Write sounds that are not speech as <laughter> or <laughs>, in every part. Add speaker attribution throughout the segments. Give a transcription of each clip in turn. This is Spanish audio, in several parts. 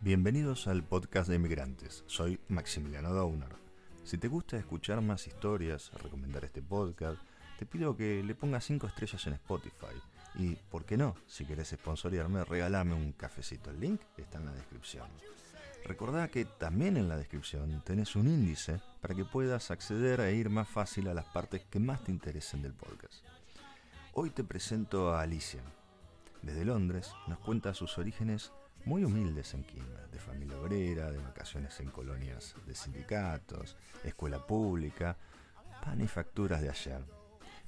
Speaker 1: Bienvenidos al podcast de Inmigrantes. Soy Maximiliano Dauner. Si te gusta escuchar más historias, recomendar este podcast, te pido que le pongas 5 estrellas en Spotify. Y, ¿por qué no? Si querés sponsorearme, regálame un cafecito. El link está en la descripción. Recordá que también en la descripción tenés un índice para que puedas acceder e ir más fácil a las partes que más te interesen del podcast. Hoy te presento a Alicia. Desde Londres nos cuenta sus orígenes muy humildes en Quilmes, de familia obrera, de vacaciones en colonias de sindicatos, escuela pública, pan y facturas de ayer.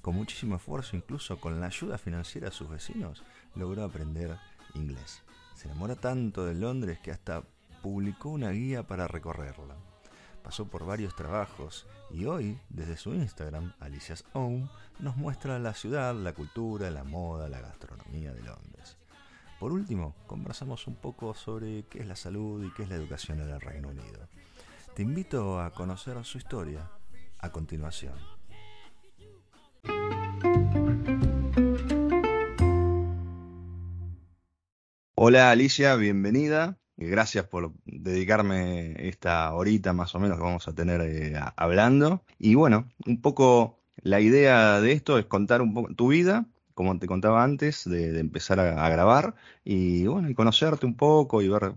Speaker 1: Con muchísimo esfuerzo, incluso con la ayuda financiera de sus vecinos, logró aprender inglés. Se enamora tanto de Londres que hasta publicó una guía para recorrerla. Pasó por varios trabajos y hoy, desde su Instagram, Alicia's Home, nos muestra la ciudad, la cultura, la moda, la gastronomía de Londres. Por último, conversamos un poco sobre qué es la salud y qué es la educación en el Reino Unido. Te invito a conocer su historia a continuación. Hola Alicia, bienvenida. Gracias por dedicarme esta horita más o menos que vamos a tener eh, hablando. Y bueno, un poco la idea de esto es contar un poco tu vida como te contaba antes, de, empezar a, grabar y bueno, y conocerte un poco y ver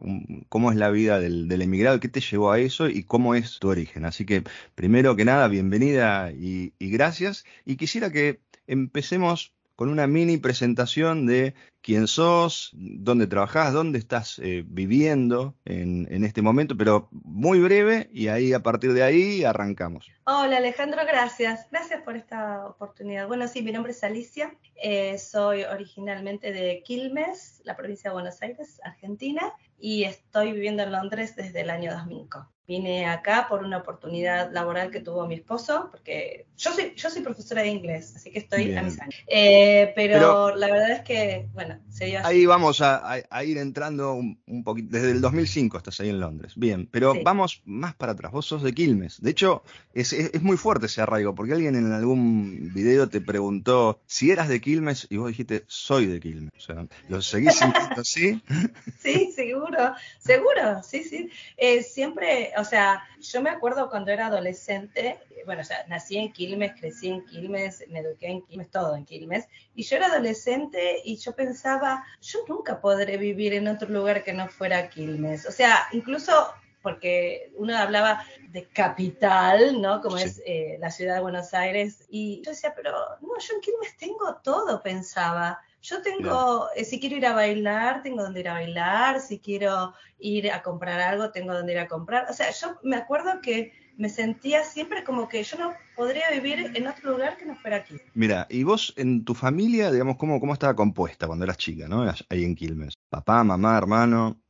Speaker 1: cómo es la vida del, emigrado, qué te llevó a eso y cómo es tu origen. Así que primero que nada, bienvenida y gracias. Y quisiera que empecemos con una mini presentación de quién sos, dónde trabajás, dónde estás eh, viviendo en, este momento, pero muy breve y ahí a partir de ahí arrancamos.
Speaker 2: Hola Alejandro, gracias. Gracias por esta oportunidad. Bueno, sí, mi nombre es Alicia, eh, soy originalmente de Quilmes, la provincia de Buenos Aires, Argentina, y estoy viviendo en Londres desde el año 2005. Vine acá por una oportunidad laboral que tuvo mi esposo, porque yo soy, yo soy profesora de inglés, así que estoy a mis años. Eh, pero, la verdad es que, bueno, se dio
Speaker 1: Ahí vamos a, ir entrando un, poquito. Desde el 2005 estás ahí en Londres. Bien, pero vamos más para atrás. Vos sos de Quilmes. De hecho, es, es, muy fuerte ese arraigo, porque alguien en algún video te preguntó si eras de Quilmes y vos dijiste, soy de Quilmes. O sea, ¿lo seguís sintiendo así? <laughs>
Speaker 2: sí, seguro, seguro, sí, sí. Eh, siempre o sea, yo me acuerdo cuando era adolescente, bueno, o sea, nací en Quilmes, crecí en Quilmes, me eduqué en Quilmes, todo en Quilmes, y yo era adolescente y yo pensaba, yo nunca podré vivir en otro lugar que no fuera Quilmes. O sea, incluso porque uno hablaba de capital, ¿no? Como es eh, la ciudad de Buenos Aires, y yo decía, pero no, yo en Quilmes tengo todo, pensaba. Yo tengo, eh, si quiero ir a bailar, tengo donde ir a bailar, si quiero ir a comprar algo, tengo donde ir a comprar. O sea, yo me acuerdo que me sentía siempre como que yo no podría vivir en otro lugar que no fuera aquí.
Speaker 1: Mira, y vos en tu familia, digamos, ¿cómo, cómo estaba compuesta cuando eras chica, ¿no? Ahí en Quilmes. Papá, mamá, hermano.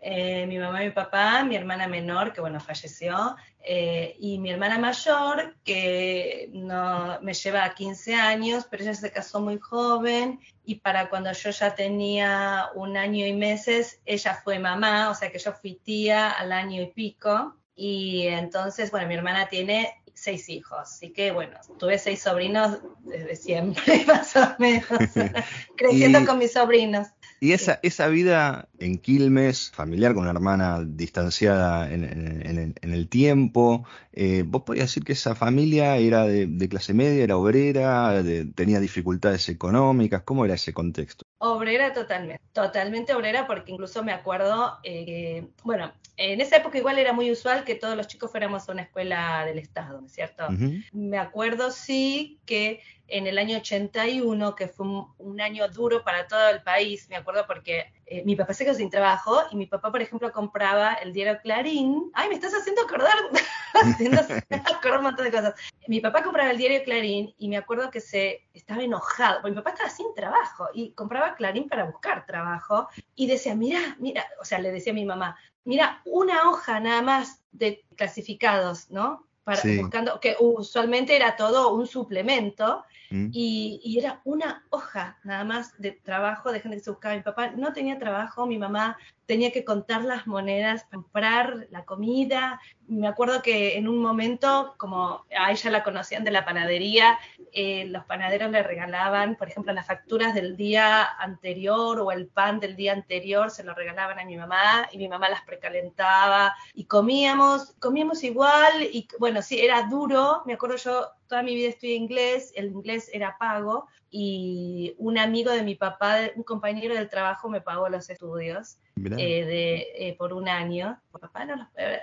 Speaker 2: Eh, mi mamá y mi papá, mi hermana menor, que bueno, falleció, eh, y mi hermana mayor, que no, me lleva 15 años, pero ella se casó muy joven, y para cuando yo ya tenía un año y meses, ella fue mamá, o sea que yo fui tía al año y pico, y entonces, bueno, mi hermana tiene seis hijos, así que bueno, tuve seis sobrinos desde siempre, <laughs> más o menos, <laughs> creciendo con mis sobrinos.
Speaker 1: Y esa, esa vida en Quilmes, familiar con una hermana distanciada en, el tiempo, eh, ¿vos podías decir que esa familia era de, clase media, era obrera, tenía dificultades económicas? ¿Cómo era ese contexto?
Speaker 2: Obrera totalmente, totalmente obrera porque incluso me acuerdo, eh, bueno, en esa época igual era muy usual que todos los chicos fuéramos a una escuela del Estado, ¿no es cierto? Me acuerdo sí que en el año 81, que fue un, año duro para todo el país, me acuerdo porque eh, mi papá se quedó sin trabajo y mi papá, por ejemplo, compraba el diario Clarín. Ay, me estás haciendo acordar, <laughs> haciendo acordar un montón de cosas. Mi papá compraba el diario Clarín y me acuerdo que se estaba enojado, porque mi papá estaba sin trabajo y compraba Clarín para buscar trabajo y decía, mira, mira, o sea, le decía a mi mamá, mira, una hoja nada más de clasificados, ¿no? Para, buscando, que usualmente era todo un suplemento, Mm. Y, era una hoja nada más de trabajo de gente que se buscaba. Mi papá no tenía trabajo, mi mamá tenía que contar las monedas, comprar la comida. Me acuerdo que en un momento, como a ella la conocían de la panadería, eh, los panaderos le regalaban, por ejemplo, las facturas del día anterior o el pan del día anterior, se lo regalaban a mi mamá y mi mamá las precalentaba y comíamos, comíamos igual y bueno, sí, era duro. Me acuerdo yo, toda mi vida estudié inglés, el inglés era pago y un amigo de mi papá, un compañero del trabajo me pagó los estudios. Eh, de, eh, por un año. papá no los, eh,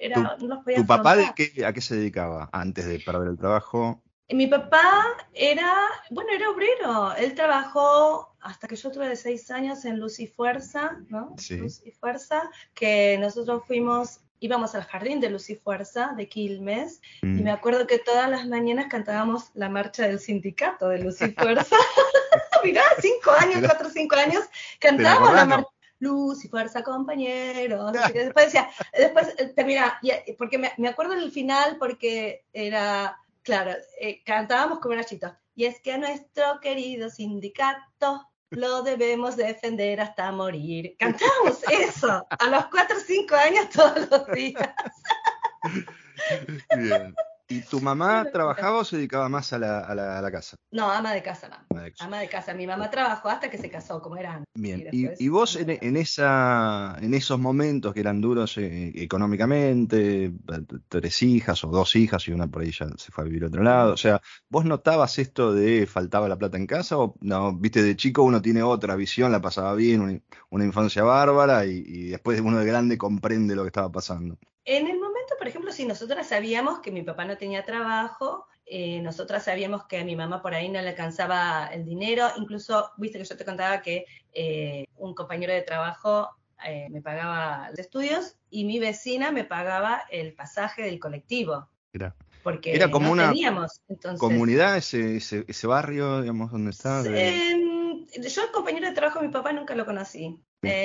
Speaker 2: era,
Speaker 1: ¿Tu, no ¿Tu papá de qué, a qué se dedicaba antes de perder el trabajo?
Speaker 2: Mi papá era, bueno, era obrero. Él trabajó hasta que yo tuve seis años en Luz y Fuerza, ¿no? Sí. Luz y Fuerza, que nosotros fuimos íbamos al jardín de Luz y Fuerza de Quilmes y mm. me acuerdo que todas las mañanas cantábamos la marcha del sindicato de Luz y <laughs> Fuerza. <laughs> Mirá, cinco años, cuatro o cinco años, cantábamos la marcha. Luz y fuerza, compañeros. <laughs> Después decía, después eh, termina, porque me, me acuerdo el final porque era, claro, eh, cantábamos como chitos. Y es que a nuestro querido sindicato lo debemos defender hasta morir. Cantamos <laughs> eso a los 4 o 5 años todos los días.
Speaker 1: Bien. ¿Y tu mamá trabajaba o se dedicaba más a la, a la, casa?
Speaker 2: No, ama de casa, no. Ama de, casa. Mi mamá trabajó hasta que se casó, como eran.
Speaker 1: Bien. Y, vos en, esa, en esos momentos que eran duros eh, económicamente, tres hijas o dos hijas y una por ahí ya se fue a vivir a otro lado, o sea, ¿vos notabas esto de faltaba la plata en casa o no? Viste, de chico uno tiene otra visión, la pasaba bien, una, infancia bárbara y, y después uno de grande comprende lo que estaba pasando.
Speaker 2: En el momento, por ejemplo, si nosotras sabíamos que mi papá no tenía trabajo, eh, nosotras sabíamos que a mi mamá por ahí no le alcanzaba el dinero, incluso, viste que yo te contaba que eh, un compañero de trabajo eh, me pagaba los estudios y mi vecina me pagaba el pasaje del colectivo.
Speaker 1: Era, porque era como una teníamos, comunidad ese, ese, barrio, digamos, donde está.
Speaker 2: yo el compañero de trabajo de mi papá nunca lo conocí.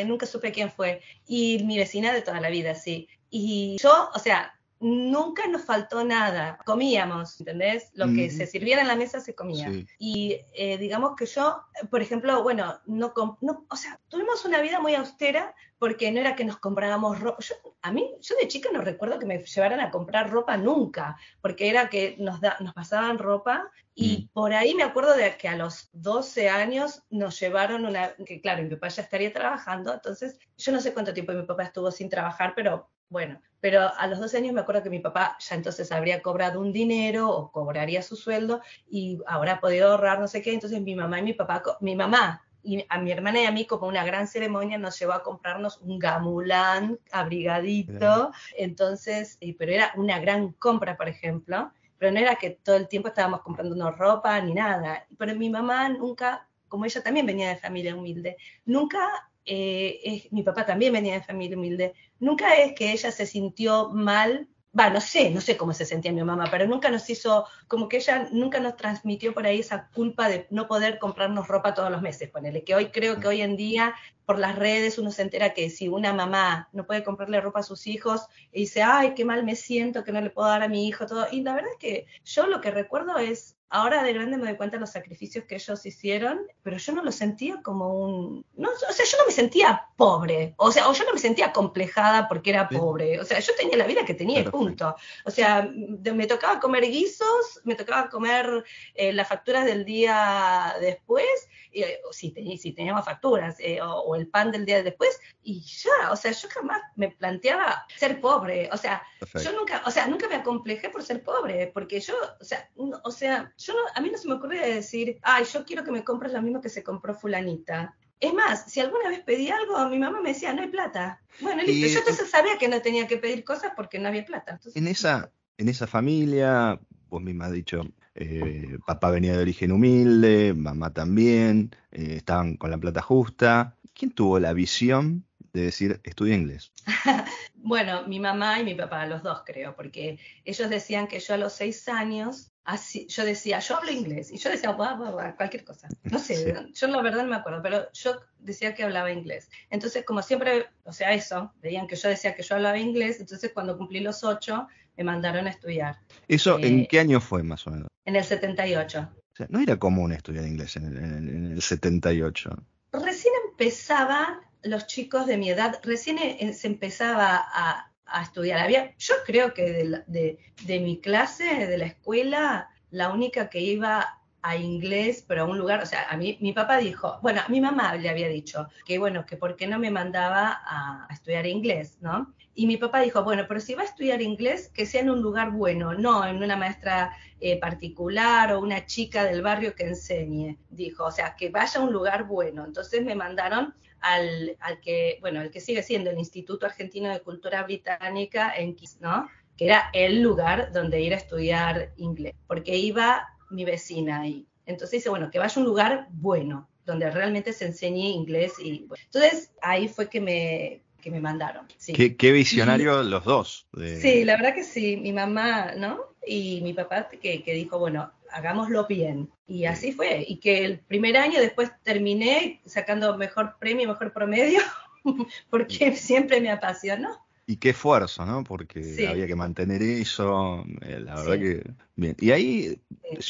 Speaker 2: nunca supe quién fue. Y mi vecina de toda la vida, sí. Y yo, o sea, nunca nos faltó nada, comíamos, ¿entendés? Lo que se sirviera en la mesa se comía. Y eh, digamos que yo, por ejemplo, bueno, no, no, o sea, tuvimos una vida muy austera porque no era que nos comprábamos ropa. Yo, a mí, yo de chica no recuerdo que me llevaran a comprar ropa nunca, porque era que nos, da, nos pasaban ropa y mm. por ahí me acuerdo de que a los 12 años nos llevaron una, que claro, mi papá ya estaría trabajando, entonces yo no sé cuánto tiempo mi papá estuvo sin trabajar, pero bueno, pero a los 12 años me acuerdo que mi papá ya entonces habría cobrado un dinero o cobraría su sueldo y habrá podido ahorrar no sé qué. Entonces mi mamá y mi papá, mi mamá y a mi hermana y a mí como una gran ceremonia nos llevó a comprarnos un gamulán abrigadito. Entonces, pero era una gran compra, por ejemplo. Pero no era que todo el tiempo estábamos comprándonos ropa ni nada. Pero mi mamá nunca, como ella también venía de familia humilde, nunca eh, mi papá también venía de familia humilde, nunca es que ella se sintió mal, va, no sé, no sé cómo se sentía mi mamá, pero nunca nos hizo, como que ella nunca nos transmitió por ahí esa culpa de no poder comprarnos ropa todos los meses, ponele, que hoy creo que hoy en día por las redes uno se entera que si una mamá no puede comprarle ropa a sus hijos y dice, ay, qué mal me siento que no le puedo dar a mi hijo, todo, y la verdad es que yo lo que recuerdo es Ahora de grande me doy cuenta de los sacrificios que ellos hicieron, pero yo no lo sentía como un... No, o sea, yo no me sentía pobre, o sea, o yo no me sentía complejada porque era pobre, o sea, yo tenía la vida que tenía, punto. O sea, me tocaba comer guisos, me tocaba comer eh, las facturas del día después, eh, si, si, teníamos facturas, eh, o, el pan del día después, y ya, o sea, yo jamás me planteaba ser pobre, o sea, yo nunca, o sea, nunca me acomplejé por ser pobre, porque yo, o sea, o sea yo a mí no se me ocurre decir, ay, yo quiero que me compres lo mismo que se compró fulanita. Es más, si alguna vez pedí algo, mi mamá me decía, no hay plata. Bueno, listo, yo entonces sabía que no tenía que pedir cosas porque no había plata.
Speaker 1: En, esa, en esa familia, vos misma has dicho, eh, papá venía de origen humilde, mamá también, eh, estaban con la plata justa. ¿Quién tuvo la visión de decir estudia inglés? <laughs>
Speaker 2: bueno, mi mamá y mi papá, los dos creo, porque ellos decían que yo a los seis años Así, yo decía, yo hablo inglés. Y yo decía, cualquier cosa. No sé, yo la verdad no me acuerdo, pero yo decía que hablaba inglés. Entonces, como siempre, o sea, eso, veían que yo decía que yo hablaba inglés, entonces cuando cumplí los ocho, me mandaron a estudiar.
Speaker 1: ¿Eso en eh, qué año fue más o menos?
Speaker 2: En el 78.
Speaker 1: O sea, no era común estudiar inglés en el, en el 78.
Speaker 2: Recién empezaba los chicos de mi edad, recién e, se empezaba a, estudiar. Había, yo creo que de, de, mi clase, de la escuela, la única que iba a inglés, pero a un lugar, o sea, a mí, mi papá dijo, bueno, a mi mamá le había dicho que, bueno, que por qué no me mandaba a, a estudiar inglés, ¿no? Y mi papá dijo, bueno, pero si va a estudiar inglés, que sea en un lugar bueno, no en una maestra eh, particular o una chica del barrio que enseñe. Dijo, o sea, que vaya a un lugar bueno. Entonces me mandaron al, al que, bueno, el que sigue siendo el Instituto Argentino de Cultura Británica en Kiss, ¿no? Que era el lugar donde ir a estudiar inglés, porque iba mi vecina ahí. Entonces dice, bueno, que vaya a un lugar bueno, donde realmente se enseñe inglés. Y, Entonces ahí fue que me, que me mandaron.
Speaker 1: ¿Qué, visionario los dos.
Speaker 2: Sí, la verdad que sí, mi mamá, ¿no? Y mi papá que, dijo, bueno, hagámoslo bien. Y así fue. Y que el primer año después terminé sacando mejor premio, mejor promedio, <laughs> porque siempre me apasionó.
Speaker 1: Y qué esfuerzo, ¿no? Porque había que mantener eso, eh, la verdad que bien. Y ahí,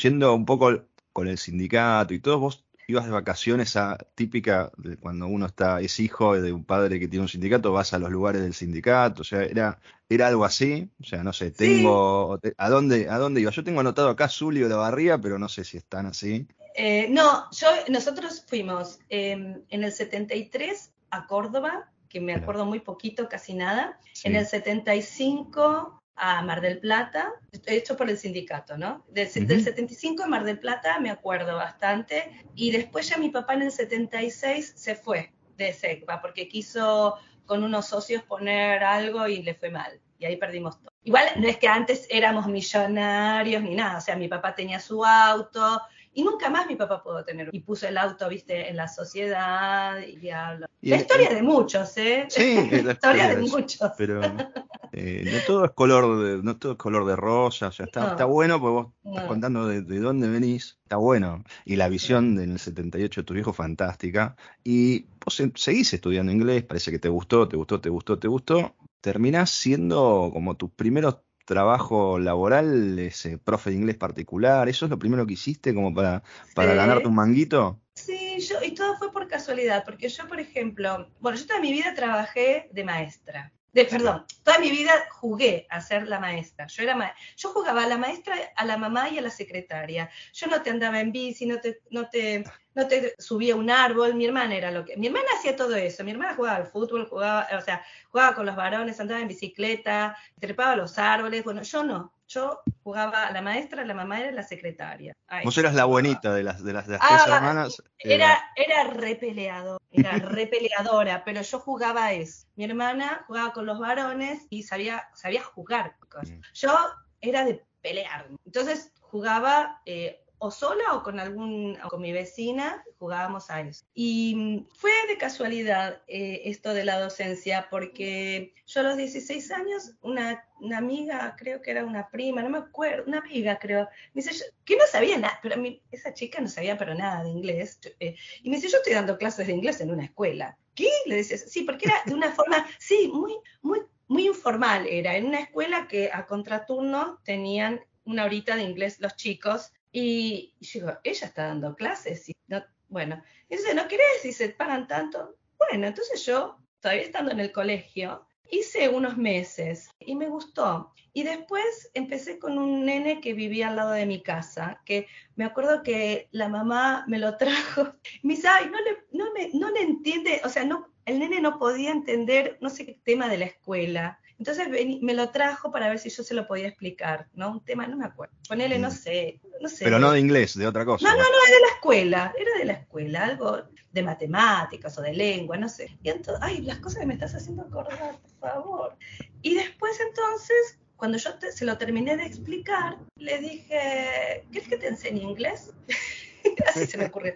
Speaker 1: yendo un poco con el sindicato y todo, vos ibas de vacaciones a típica de cuando uno está es hijo de un padre que tiene un sindicato vas a los lugares del sindicato o sea era era algo así o sea no sé tengo a dónde a dónde iba yo tengo anotado acá Zulio de Barría pero no sé si están así.
Speaker 2: Eh, no yo nosotros fuimos em, en el 73 a Córdoba que me acuerdo muy poquito casi nada. En el 75 a Mar del Plata, hecho por el sindicato, ¿no? Del, 75 a Mar del Plata me acuerdo bastante, y después ya mi papá en el 76 se fue de SECVA porque quiso con unos socios poner algo y le fue mal, y ahí perdimos todo. Igual no es que antes éramos millonarios ni nada, o sea, mi papá tenía su auto, y nunca más mi papá pudo tener. Y puso el auto, viste, en la sociedad y diablo. la historia de muchos, ¿eh?
Speaker 1: Sí, <laughs> la historia, de muchos. Pero eh, no todo es color de, no todo es color de rosa, o sea, está, está bueno porque vos estás contando de, dónde venís, está bueno. Y la visión del 78 de tu viejo fantástica. Y vos seguís estudiando inglés, parece que te gustó, te gustó, te gustó, te gustó. Terminás siendo como tus primeros trabajo laboral, ese profe de inglés particular? ¿Eso es lo primero que hiciste como para, para ganarte un manguito?
Speaker 2: Sí, yo, y todo fue por casualidad, porque yo, por ejemplo, bueno, yo toda mi vida trabajé de maestra. De, perdón, toda mi vida jugué a ser la maestra. Yo era yo jugaba a la maestra, a la mamá y a la secretaria. Yo no te andaba en bici, no te, no te, no te subía un árbol. Mi hermana era lo que, mi hermana hacía todo eso. Mi hermana jugaba al fútbol, jugaba, o sea, jugaba con los varones, andaba en bicicleta, trepaba a los árboles. Bueno, yo no. Yo jugaba a la maestra, la mamá era la secretaria.
Speaker 1: Vos eras la buenita de las, de las, tres ah, hermanas.
Speaker 2: Era, era repeleado, era repeleadora, pero yo jugaba a eso. Mi hermana jugaba con los varones y sabía, sabía jugar. Mm. Yo era de pelear. Entonces jugaba eh, o sola o con algún con mi vecina jugábamos a eso y mm, fue de casualidad eh, esto de la docencia porque yo a los 16 años una, una, amiga creo que era una prima no me acuerdo una amiga creo me dice que no sabía nada pero esa chica no sabía pero nada de inglés eh, y me dice yo estoy dando clases de inglés en una escuela ¿qué? le decía sí porque era de una forma sí muy muy muy informal era en una escuela que a contraturno tenían una horita de inglés los chicos y, yo digo, ella está dando clases. Y no, bueno, dice, ¿no querés? Y se pagan tanto. Bueno, entonces yo, todavía estando en el colegio, hice unos meses y me gustó. Y después empecé con un nene que vivía al lado de mi casa, que me acuerdo que la mamá me lo <laughs> trajo. No le, no me, no le entiende, o sea, no, el nene no podía entender, no sé qué tema de la escuela. Entonces me lo trajo para ver si yo se lo podía explicar, ¿no? Un tema, no me acuerdo. Ponele, no mm. sé, no sé.
Speaker 1: Pero no de inglés, de otra cosa.
Speaker 2: No, no, no, es de la escuela, era de la escuela, algo de matemáticas o de lengua, no sé. Y entonces, ay, las cosas que me estás haciendo acordar, por favor. Y después entonces, cuando yo se lo terminé de explicar, le dije, ¿quieres que te enseñe inglés? <laughs> Así se me ocurrió.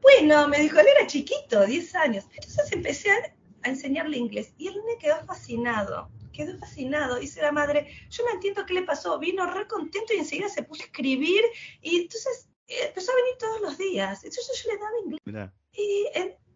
Speaker 2: Bueno, me dijo, él era chiquito, 10 años. Entonces empecé a, a enseñarle inglés y él me quedó fascinado quedó fascinado. Dice la madre, yo no entiendo qué le pasó, vino re contento y enseguida se puso a escribir y entonces eh, empezó a venir todos los días. Entonces yo le daba inglés. Y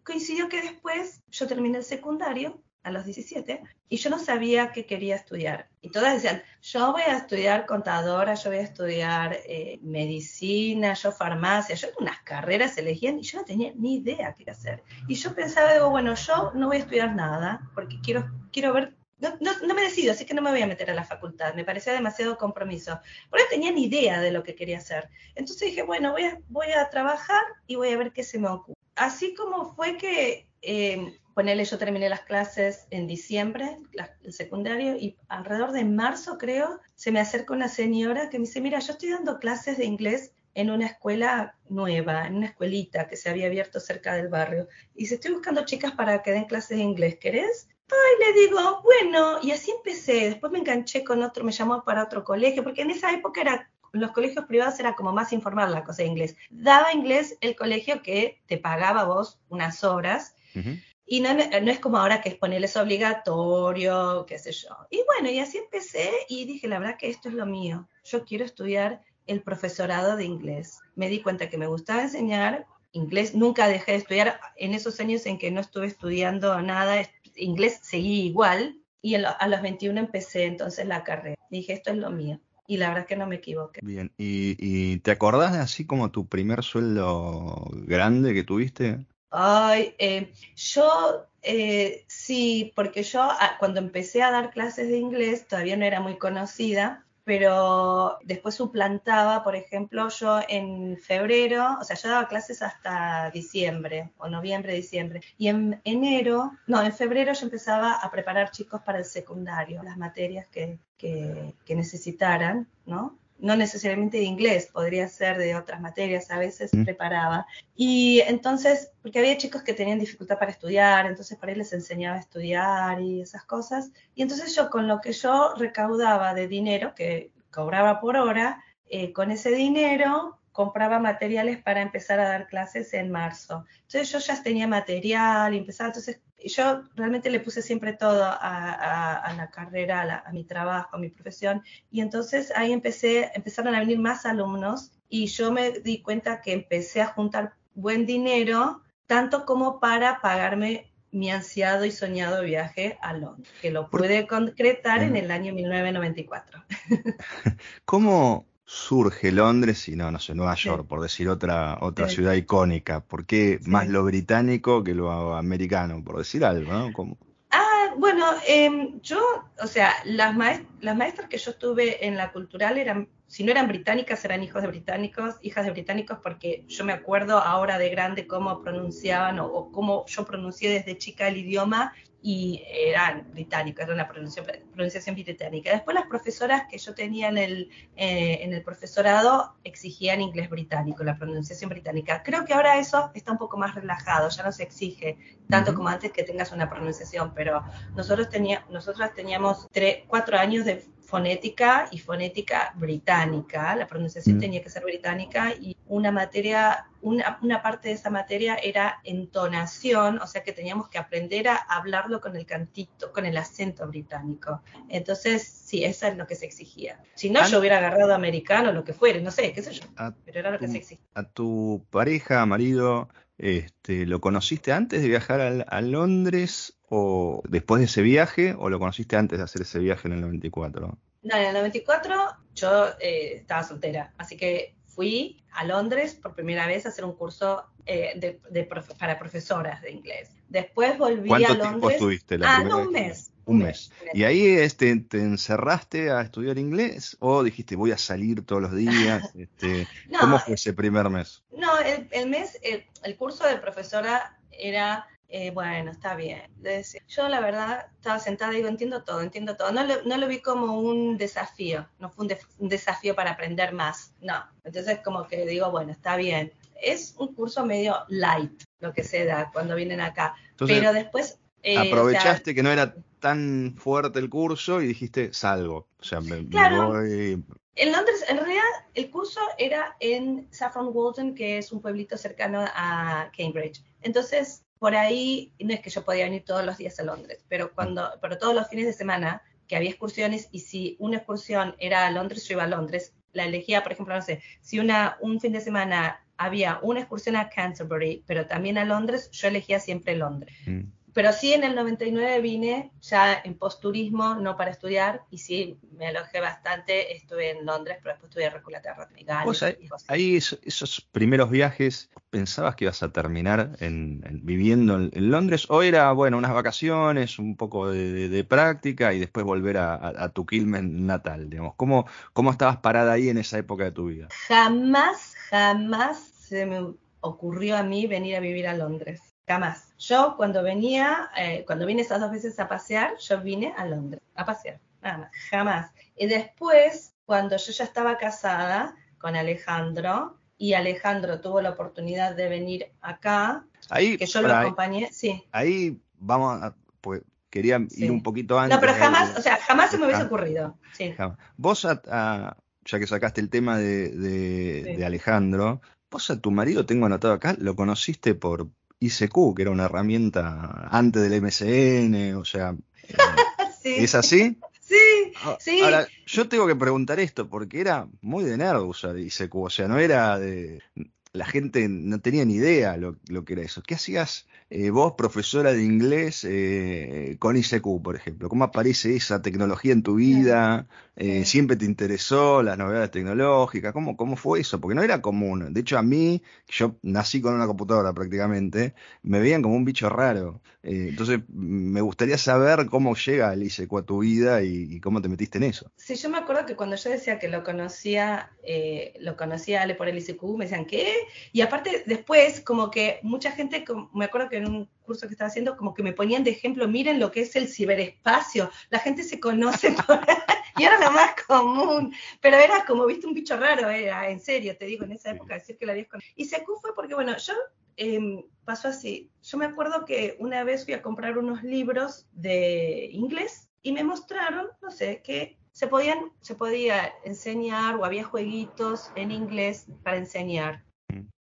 Speaker 2: coincidió que después yo terminé el secundario a los 17, y yo no sabía qué quería estudiar. Y todas decían, yo voy a estudiar contadora, yo voy a estudiar eh, medicina, yo farmacia, yo unas carreras elegían y yo no tenía ni idea qué hacer. Y yo pensaba, digo, bueno, yo no voy a estudiar nada porque quiero, quiero ver no, no, me decido, así que no me voy a meter a la facultad, me parecía demasiado compromiso. Porque no tenía ni idea de lo que quería hacer. Entonces dije, bueno, voy a, voy a trabajar y voy a ver qué se me ocurre. Así como fue que, eh, yo terminé las clases en diciembre, el secundario, y alrededor de marzo, creo, se me acerca una señora que me dice, mira, yo estoy dando clases de inglés en una escuela nueva, en una escuelita que se había abierto cerca del barrio. Y se estoy buscando chicas para que den clases de inglés. ¿Querés? Ay, le digo, bueno, y así empecé. Después me enganché con otro, me llamó para otro colegio, porque en esa época era, los colegios privados era como más informal la cosa de inglés. Daba inglés el colegio que te pagaba vos unas horas. Y no, no, es como ahora que es ponerles obligatorio, qué sé yo. Y bueno, y así empecé y dije, la verdad que esto es lo mío. Yo quiero estudiar el profesorado de inglés. Me di cuenta que me gustaba enseñar inglés. Nunca dejé de estudiar. En esos años en que no estuve estudiando nada, inglés seguí igual y a los 21 empecé entonces la carrera. Dije, esto es lo mío. Y la verdad es que no me equivoqué.
Speaker 1: Bien, ¿y, te acordás de así como tu primer sueldo grande que tuviste?
Speaker 2: Ay, eh, yo eh, sí, porque yo ah, cuando empecé a dar clases de inglés todavía no era muy conocida pero después suplantaba, por ejemplo, yo en febrero, o sea, yo daba clases hasta diciembre, o noviembre, diciembre, y en enero, no, en febrero yo empezaba a preparar chicos para el secundario, las materias que, que, necesitaran, ¿no? No necesariamente de inglés, podría ser de otras materias, a veces preparaba. Y entonces, porque había chicos que tenían dificultad para estudiar, entonces para ahí les enseñaba a estudiar y esas cosas. Y entonces yo con lo que yo recaudaba de dinero, que cobraba por hora, eh, con ese dinero compraba materiales para empezar a dar clases en marzo. Entonces yo ya tenía material y empezaba, entonces yo realmente le puse siempre todo a, la carrera, a, mi trabajo, a mi profesión, y entonces ahí empecé, empezaron a venir más alumnos y yo me di cuenta que empecé a juntar buen dinero, tanto como para pagarme mi ansiado y soñado viaje a Londres, que lo pude concretar en el año 1994. <laughs>
Speaker 1: ¿Cómo, surge Londres y no, no sé, Nueva York, por decir otra, otra ciudad icónica? ¿Por qué más lo británico que lo americano, por decir algo, ¿no?
Speaker 2: Ah, bueno, em, yo, o sea, las, las maestras que yo tuve en la cultural eran, si no eran británicas, eran hijos de británicos, hijas de británicos, porque yo me acuerdo ahora de grande cómo pronunciaban o, o cómo yo pronuncié desde chica el idioma y eran británicos, era una pronunciación, británica. Después las profesoras que yo tenía en el, eh, en el profesorado exigían inglés británico, la pronunciación británica. Creo que ahora eso está un poco más relajado, ya no se exige tanto como antes que tengas una pronunciación, pero nosotros tenía, nosotras teníamos tres, cuatro años de fonética y fonética británica, la pronunciación mm. tenía que ser británica y una materia, una, una, parte de esa materia era entonación, o sea que teníamos que aprender a hablarlo con el cantito, con el acento británico. Entonces, sí, eso es lo que se exigía. Si no, yo hubiera agarrado americano, lo que fuere, no sé, qué sé yo, pero era lo que se exigía.
Speaker 1: A tu pareja, marido, este, ¿lo conociste antes de viajar a, a Londres o después de ese viaje o lo conociste antes de hacer ese viaje en el 94?
Speaker 2: No, en el 94 yo eh, estaba soltera, así que fui a Londres por primera vez a hacer un curso eh, de, para profesoras de inglés. Después volví a Londres.
Speaker 1: ¿Cuánto tiempo estuviste?
Speaker 2: La ah, no, un mes.
Speaker 1: Un mes. ¿Y ahí este, te encerraste a estudiar inglés o dijiste voy a salir todos los días? <laughs> Este, ¿Cómo fue ese primer mes?
Speaker 2: No, el, el mes, el curso de profesora era eh, bueno, está bien. Yo la verdad estaba sentada y digo, entiendo todo, entiendo todo. No lo, no lo vi como un desafío, no fue un, desafío para aprender más, no. Entonces como que digo, bueno, está bien. Es un curso medio light lo que se da cuando vienen acá. Pero después...
Speaker 1: Eh, aprovechaste que no era tan fuerte el curso y dijiste, salgo. O sea, me,
Speaker 2: voy... En Londres, en realidad, el curso era en Saffron Walton, que es un pueblito cercano a Cambridge. Entonces, por ahí, no es que yo podía venir todos los días a Londres, pero cuando, pero todos los fines de semana que había excursiones y si una excursión era a Londres, yo iba a Londres. La elegía, por ejemplo, no sé, si una, un fin de semana había una excursión a Canterbury, pero también a Londres, yo elegía siempre Londres. Mm. Pero sí en el 99 vine ya en post-turismo, no para estudiar, y sí me alojé bastante, estuve en Londres, pero después estuve en Reculaterra,
Speaker 1: Gales, ahí, ahí esos, primeros viajes, ¿pensabas que ibas a terminar en, viviendo en, Londres? ¿O era, bueno, unas vacaciones, un poco de, práctica y después volver a, tu Quilmes natal, digamos? ¿Cómo, ¿Cómo estabas parada ahí en esa época de tu vida?
Speaker 2: Jamás, jamás se me ocurrió a mí venir a vivir a Londres jamás. Yo cuando venía, eh, cuando vine esas dos veces a pasear, yo vine a Londres a pasear, nada más, jamás. Y después, cuando yo ya estaba casada con Alejandro, y Alejandro tuvo la oportunidad de venir acá,
Speaker 1: ahí,
Speaker 2: que yo lo acompañé, sí.
Speaker 1: Ahí vamos a, pues quería ir un poquito antes.
Speaker 2: No, pero jamás, o sea, jamás se me hubiese ocurrido. Sí.
Speaker 1: Vos, ya que sacaste el tema de, de Alejandro, vos a tu marido, tengo anotado acá, lo conociste por, ICQ, que era una herramienta antes del MSN, o sea, <laughs> eh, ¿es así?
Speaker 2: Sí, ah, sí.
Speaker 1: Ahora, yo tengo que preguntar esto, porque era muy de nerd usar ICQ, o sea, no era de... La gente no tenía ni idea lo, lo que era eso. ¿Qué hacías eh, vos, profesora de inglés, eh, con ICQ, por ejemplo? ¿Cómo aparece esa tecnología en tu vida? Eh, ¿Siempre te interesó las novedades tecnológicas? ¿Cómo, ¿Cómo fue eso? Porque no era común. De hecho, a mí, yo nací con una computadora prácticamente, me veían como un bicho raro. Eh, entonces, me gustaría saber cómo llega el ICQ a tu vida y, cómo te metiste en eso.
Speaker 2: Sí, yo me acuerdo que cuando yo decía que lo conocía, lo conocía Ale por el ICQ, me decían, ¿qué? Y aparte, después, como que mucha gente, me acuerdo que en un curso que estaba haciendo, como que me ponían de ejemplo, miren lo que es el ciberespacio, la gente se conoce <laughs> por y era lo más común, pero era como, viste, un bicho raro, era, en serio, te digo, en esa época decir que la habías conocido. Y Secu fue porque, bueno, yo em, pasó así, yo me acuerdo que una vez fui a comprar unos libros de inglés y me mostraron, no sé, que se podían, se podía enseñar o había jueguitos en inglés para enseñar.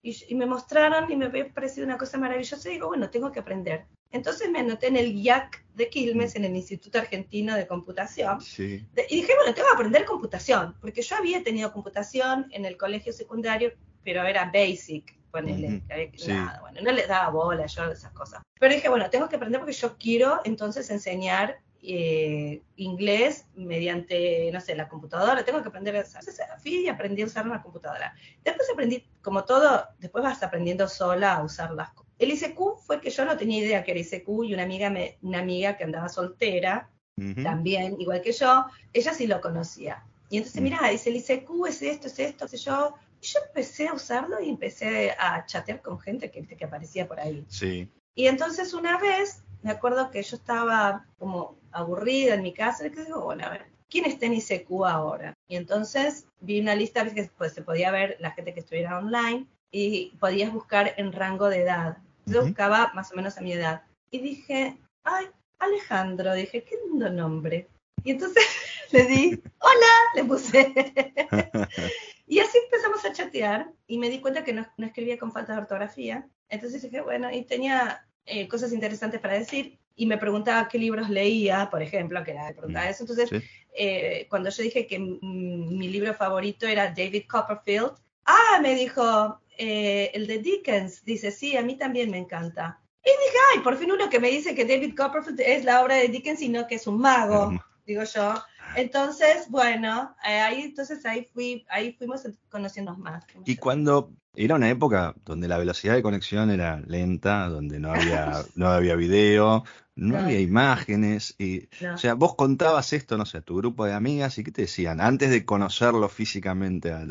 Speaker 2: Y, me mostraron y me había parecido una cosa maravillosa y digo, bueno, tengo que aprender. Entonces me anoté en el IAC de Quilmes, en el Instituto Argentino de Computación. y dije, bueno, tengo que aprender computación, porque yo había tenido computación en el colegio secundario, pero era basic, ponele, nada, bueno, no le daba bola yo esas cosas. Pero dije, bueno, tengo que aprender porque yo quiero entonces enseñar eh, inglés mediante, no sé, la computadora, tengo que aprender a usar. Fui y aprendí a usar una computadora. Después aprendí, como todo, después vas aprendiendo sola a usar las cosas. El ICQ fue que yo no tenía idea que era ICQ y una amiga, me, una amiga que andaba soltera, también, igual que yo, ella sí lo conocía. Y entonces, mm. mira, dice el ICQ es esto, es esto, sé yo. Y yo empecé a usarlo y empecé a chatear con gente que, que aparecía por ahí.
Speaker 1: Sí.
Speaker 2: Y entonces una vez me acuerdo que yo estaba como aburrida en mi casa y que digo, bueno, a ver, ¿quién está en ICQ ahora? Y entonces vi una lista que pues, se podía ver la gente que estuviera online y podías buscar en rango de edad. Yo buscaba más o menos a mi edad. Y dije, ay, Alejandro, dije, qué lindo nombre. Y entonces <laughs> le di, hola, le puse. <laughs> y así empezamos a chatear y me di cuenta que no, no escribía con falta de ortografía. Entonces dije, bueno, y tenía eh, cosas interesantes para decir y me preguntaba qué libros leía, por ejemplo, que era de preguntar mm, eso. Entonces, eh, cuando yo dije que mi libro favorito era David Copperfield, ah, me dijo, eh, el de Dickens, dice, sí, a mí también me encanta. Y dije, ay, por fin uno que me dice que David Copperfield es la obra de Dickens y no que es un mago, digo yo. Entonces, bueno, ahí entonces ahí fui, ahí fuimos conociendo más.
Speaker 1: Y cuando era una época donde la velocidad de conexión era lenta, donde no había, <laughs> no había video, no había imágenes. Y, O sea, vos contabas esto, no sé, a tu grupo de amigas y qué te decían antes de conocerlo físicamente a,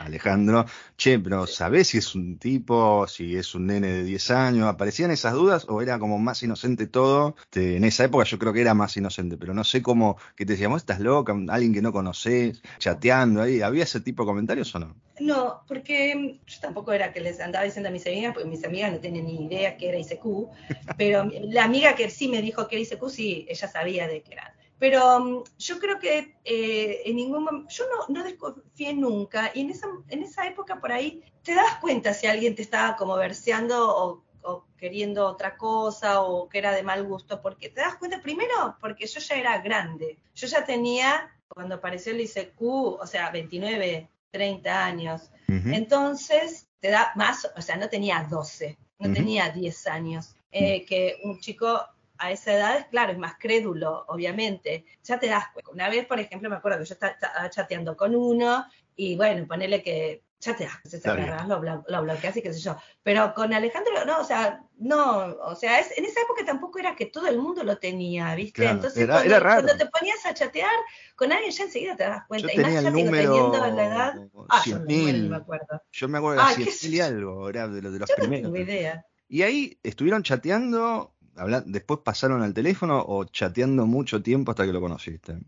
Speaker 1: Alejandro, che, pero ¿sabés si es un tipo, si es un nene de 10 años? ¿Aparecían esas dudas o era como más inocente todo? en esa época yo creo que era más inocente, pero no sé cómo, que te decíamos, estás loca, alguien que no conoces, chateando ahí, ¿había ese tipo de comentarios o no?
Speaker 2: No, porque yo tampoco era que les andaba diciendo a mis amigas, porque mis amigas no tenían ni idea que era ICQ, <laughs> pero la amiga que sí me dijo que era ICQ, sí, ella sabía de qué era. Pero mm, yo creo que eh, en ningún momento, yo no, no, desconfié nunca, y en esa, en esa época por ahí te das cuenta si alguien te estaba como verseando o, o queriendo otra cosa o que era de mal gusto, porque te das cuenta primero porque yo ya era grande, yo ya tenía, cuando apareció el ICQ, o sea, 29, 30 años. Entonces, te da más, o sea, no tenía 12, no tenía 10 años. eh, que un chico a esa edad, claro, es más crédulo, obviamente. Ya te das cuenta. Una vez, por ejemplo, me acuerdo que yo estaba chateando con uno y bueno, ponele que ya te das, se lo, lo bloqueas y qué sé yo. Pero con Alejandro, no, o sea, no, o sea, es, en esa época tampoco era que todo el mundo lo tenía, ¿viste? Entonces,
Speaker 1: era, cuando, raro.
Speaker 2: cuando, te ponías a chatear con alguien, ya enseguida te das cuenta.
Speaker 1: Yo y tenía
Speaker 2: más
Speaker 1: el número
Speaker 2: dependiendo la edad. Ah, yo, no me acuerdo.
Speaker 1: Yo me acuerdo de 100 y algo, era de, de los
Speaker 2: yo
Speaker 1: primeros.
Speaker 2: No tengo idea.
Speaker 1: Y ahí estuvieron chateando, después pasaron al teléfono o chateando mucho tiempo hasta que lo conociste.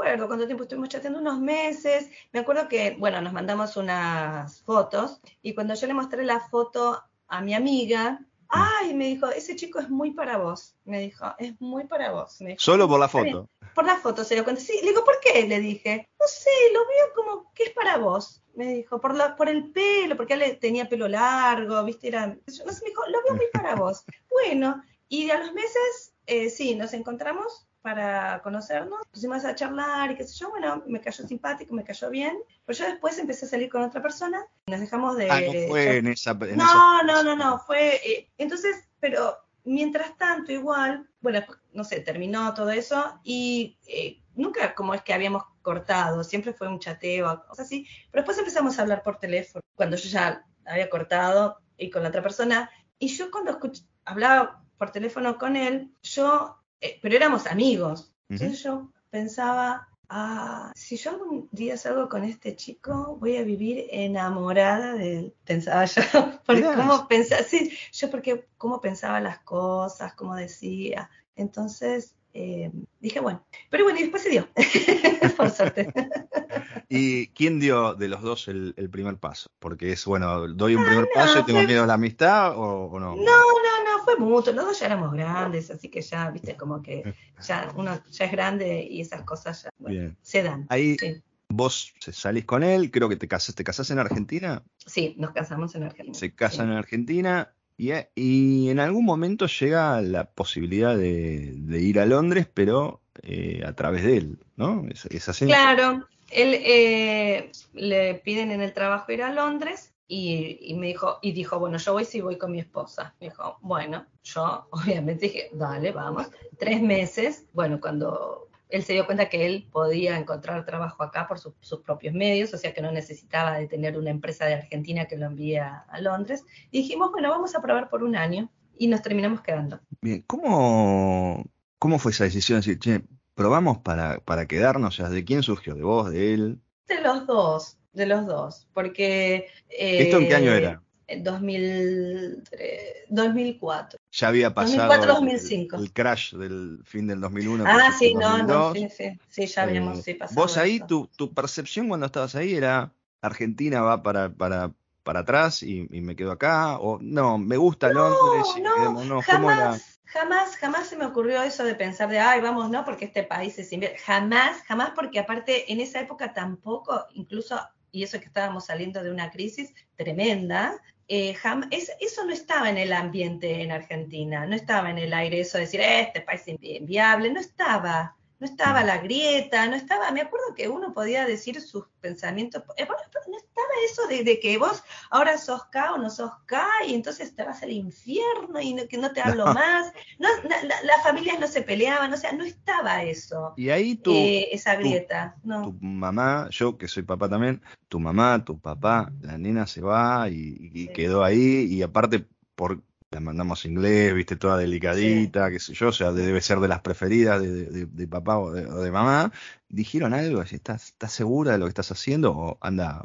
Speaker 2: Me acuerdo cuánto tiempo estuvimos chateando, unos meses. Me acuerdo que, bueno, nos mandamos unas fotos y cuando yo le mostré la foto a mi amiga, ay, me dijo, ese chico es muy para vos. Me dijo, es muy para vos.
Speaker 1: Solo por la foto.
Speaker 2: Por la foto se dio cuenta. Sí, le digo, ¿por qué? Le dije, no sé, lo veo como que es para vos. Me dijo, por, la, por el pelo, porque él tenía pelo largo, ¿viste? Era, no sé, me dijo, lo veo muy para vos. <laughs> Bueno, y a los meses, eh, sí, nos encontramos para conocernos, pusimos a charlar y qué sé yo, bueno, me cayó simpático, me cayó bien, pero yo después empecé a salir con otra persona, nos dejamos de...
Speaker 1: Ah, no fue en esa... En
Speaker 2: no,
Speaker 1: esa...
Speaker 2: no, no, no, fue... Eh, entonces, pero mientras tanto, igual, bueno, no sé, terminó todo eso y eh, nunca como es que habíamos cortado, siempre fue un chateo, cosas así, pero después empezamos a hablar por teléfono, cuando yo ya había cortado y con la otra persona, y yo cuando escuché, hablaba por teléfono con él, yo eh, pero éramos amigos. Entonces yo pensaba, ah, si yo algún día salgo con este chico, voy a vivir enamorada de él, pensaba yo. <laughs> Porque cómo pensaba, sí, yo porque cómo pensaba las cosas, cómo decía. Entonces eh, dije, bueno, pero bueno, y después se dio, <laughs> por suerte. <laughs>
Speaker 1: ¿Y quién dio de los dos el, el, primer paso? Porque es, bueno, doy un primer paso y tengo miedo a la amistad o, o? No,
Speaker 2: no, no, fue mucho. Los dos ya éramos grandes, así que ya, viste, como que <laughs> ya uno ya es grande y esas cosas ya bueno, se dan.
Speaker 1: Ahí sí. vos salís con él, creo que te casas, ¿te casás en Argentina?
Speaker 2: Sí, nos casamos en Argentina.
Speaker 1: Se casan
Speaker 2: sí.
Speaker 1: en Argentina. Y, y, en algún momento llega la posibilidad de, de ir a Londres, pero eh, a través de él, ¿no? ¿Es, es así?
Speaker 2: Claro, él eh, le piden en el trabajo ir a Londres y, y, me dijo, y dijo, bueno, yo voy si voy con mi esposa. Me dijo, bueno, yo <laughs> obviamente dije, dale, vamos. Tres meses, bueno, cuando él se dio cuenta que él podía encontrar trabajo acá por su, sus propios medios, o sea que no necesitaba de tener una empresa de Argentina que lo envíe a, Londres. Y dijimos, bueno, vamos a probar por un año y nos terminamos quedando.
Speaker 1: Bien, ¿cómo, cómo fue esa decisión de decir, che, probamos para, para quedarnos? O sea, ¿de quién surgió? ¿De vos, de él?
Speaker 2: De los dos, de los dos, porque...
Speaker 1: Eh, ¿Esto en qué año era?
Speaker 2: 2003, 2004.
Speaker 1: Ya había pasado
Speaker 2: 2004, 2005.
Speaker 1: El, el, crash del fin del 2001.
Speaker 2: Ah, sí, no, 2002. no, sí, sí, sí, ya habíamos eh, sí, pasado.
Speaker 1: Vos ahí, tu, tu, percepción cuando estabas ahí era Argentina va para, para, para atrás y, y me quedo acá, o no, me gusta
Speaker 2: no,
Speaker 1: Londres y
Speaker 2: no,
Speaker 1: quedemos, no,
Speaker 2: jamás. Jamás, jamás se me ocurrió eso de pensar de, ay, vamos, no, porque este país es invierte. Jamás, jamás, porque aparte en esa época tampoco, incluso, y eso que estábamos saliendo de una crisis tremenda, eh, eso no estaba en el ambiente en Argentina, no estaba en el aire eso de decir, eh, este país es inviable, no estaba, no estaba la grieta, no estaba, me acuerdo que uno podía decir sus pensamientos, eh, no estaba eso de, de, que vos ahora sos K o no sos K y entonces te vas al infierno y no, que no te hablo no. <laughs> más, no, la, la, las familias no se peleaban, o sea, no estaba eso.
Speaker 1: Y ahí tú,
Speaker 2: eh, esa grieta,
Speaker 1: tu,
Speaker 2: no.
Speaker 1: tu mamá, yo que soy papá también, tu mamá, tu papá, la nena se va y, y sí. quedó ahí y aparte por la mandamos inglés, viste, toda delicadita, sí. qué sé yo, o sea, debe ser de las preferidas de, de, de papá o de, o de, mamá. ¿Dijeron algo? ¿Estás, ¿Estás segura de lo que estás haciendo? ¿O anda?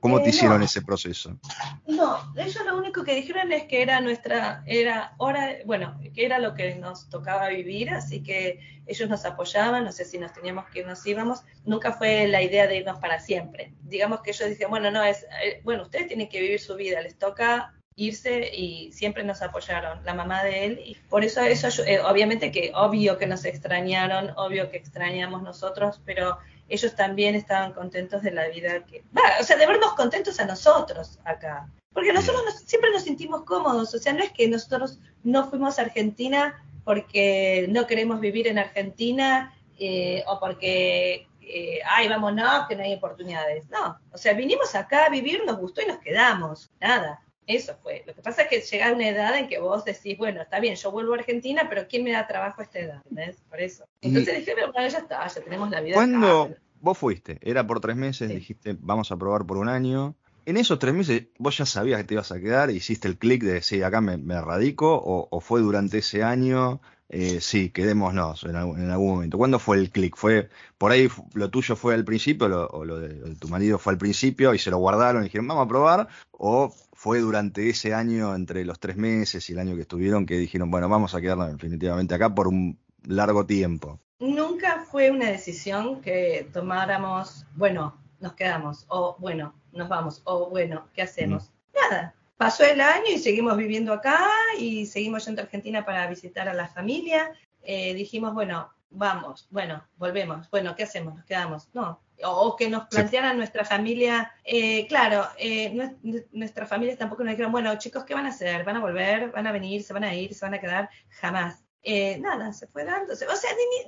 Speaker 1: ¿Cómo eh, te hicieron no. ese proceso?
Speaker 2: No, ellos lo único que dijeron es que era nuestra, era hora, bueno, que era lo que nos tocaba vivir, así que ellos nos apoyaban, no sé si nos teníamos que ir, nos íbamos, nunca fue la idea de irnos para siempre. Digamos que ellos decían, bueno, no, es, eh, bueno, ustedes tienen que vivir su vida, les toca irse y siempre nos apoyaron, la mamá de él, y por eso eso, eh, obviamente que obvio que nos extrañaron, obvio que extrañamos nosotros, pero ellos también estaban contentos de la vida que, bah, o sea, de vernos contentos a nosotros acá, porque nosotros nos, siempre nos sentimos cómodos, o sea, no es que nosotros no fuimos a Argentina porque no queremos vivir en Argentina eh, o porque eh, ay, vámonos, que no hay oportunidades. No, o sea, vinimos acá a vivir, nos gustó y nos quedamos. Nada. Eso fue. Lo que pasa es que llega una edad en que vos decís, bueno, está bien, yo vuelvo a Argentina, pero ¿quién me da trabajo a esta edad? ¿Entendés? Por eso. Entonces dije, bueno, ya está, ya tenemos la vida.
Speaker 1: ¿Cuándo vos fuiste? Era por tres meses, dijiste, vamos a probar por un año. En esos tres meses, ¿vos ya sabías que te ibas a quedar? ¿Hiciste el clic de decir, acá me, radico? O, fue durante ese año? Eh, sí, quedémonos en, en, algún momento. ¿Cuándo fue el clic? ¿Fue por ahí lo tuyo fue al principio o lo de, tu marido fue al principio y se lo guardaron y dijeron, vamos a probar? ¿O fue durante ese año, entre los tres meses y el año que estuvieron, que dijeron, bueno, vamos a quedarnos definitivamente acá por un largo tiempo?
Speaker 2: Nunca fue una decisión que tomáramos, bueno, nos quedamos, o bueno, nos vamos, o bueno, ¿qué hacemos? Nada. Pasó el año y seguimos viviendo acá y seguimos yendo a Argentina para visitar a la familia. Eh, dijimos, bueno, vamos, bueno, volvemos, bueno, ¿qué hacemos? Nos quedamos. No, o, que nos plantearan nuestra familia, eh, claro, eh, nuestras familias tampoco nos dijeron, bueno, chicos, ¿qué van a hacer? ¿Van a volver? ¿Van a venir? ¿Se van a ir? ¿Se van a quedar? Jamás. Eh, nada, se fue dando. O sea,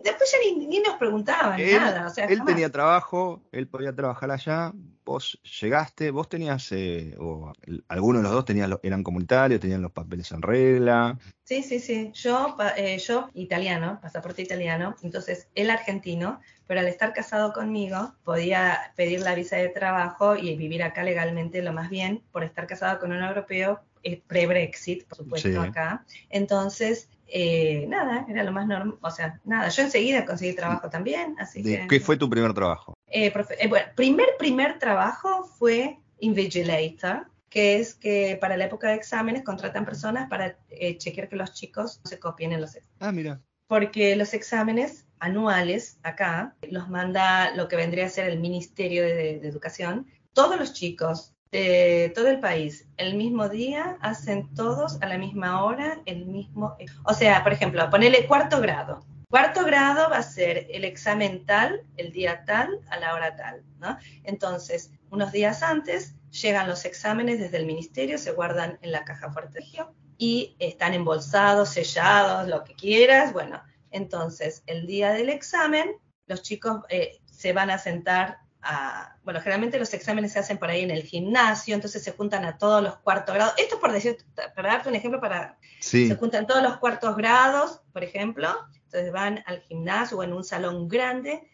Speaker 2: después ya ni, nos preguntaban nada.
Speaker 1: él tenía trabajo, él podía trabajar allá, vos llegaste, vos tenías, eh, o algunos de los dos tenían, eran comunitarios, tenían los papeles en regla.
Speaker 2: Sí, sí, sí. Yo, eh, yo italiano, pasaporte italiano, entonces él argentino, pero al estar casado conmigo podía pedir la visa de trabajo y vivir acá legalmente lo más bien por estar casado con un europeo pre-Brexit, por supuesto, acá. Entonces, eh, nada, era lo más normal, o sea, nada, yo enseguida conseguí trabajo también, así que...
Speaker 1: ¿Qué fue tu primer trabajo?
Speaker 2: Eh, eh, bueno, primer, primer trabajo fue Invigilator, que es que para la época de exámenes contratan personas para chequear que los chicos no se copien en los exámenes.
Speaker 1: Ah, mira.
Speaker 2: Porque los exámenes anuales acá los manda lo que vendría a ser el Ministerio de Educación. Todos los chicos de todo el país el mismo día, hacen todos a la misma hora el mismo. O sea, por ejemplo, ponerle cuarto grado. Cuarto grado va a ser el examen tal, el día tal, a la hora tal, ¿no? Entonces, unos días antes llegan los exámenes desde el ministerio, se guardan en la caja fuerte y están embolsados, sellados, lo que quieras. Bueno, entonces, el día del examen, los chicos eh, se van a sentar bueno, generalmente los exámenes se hacen por ahí en el gimnasio, entonces se juntan a todos los cuartos grados. Esto es por decir, para darte un ejemplo, para se juntan todos los cuartos grados, por ejemplo, entonces van al gimnasio o en un salón grande,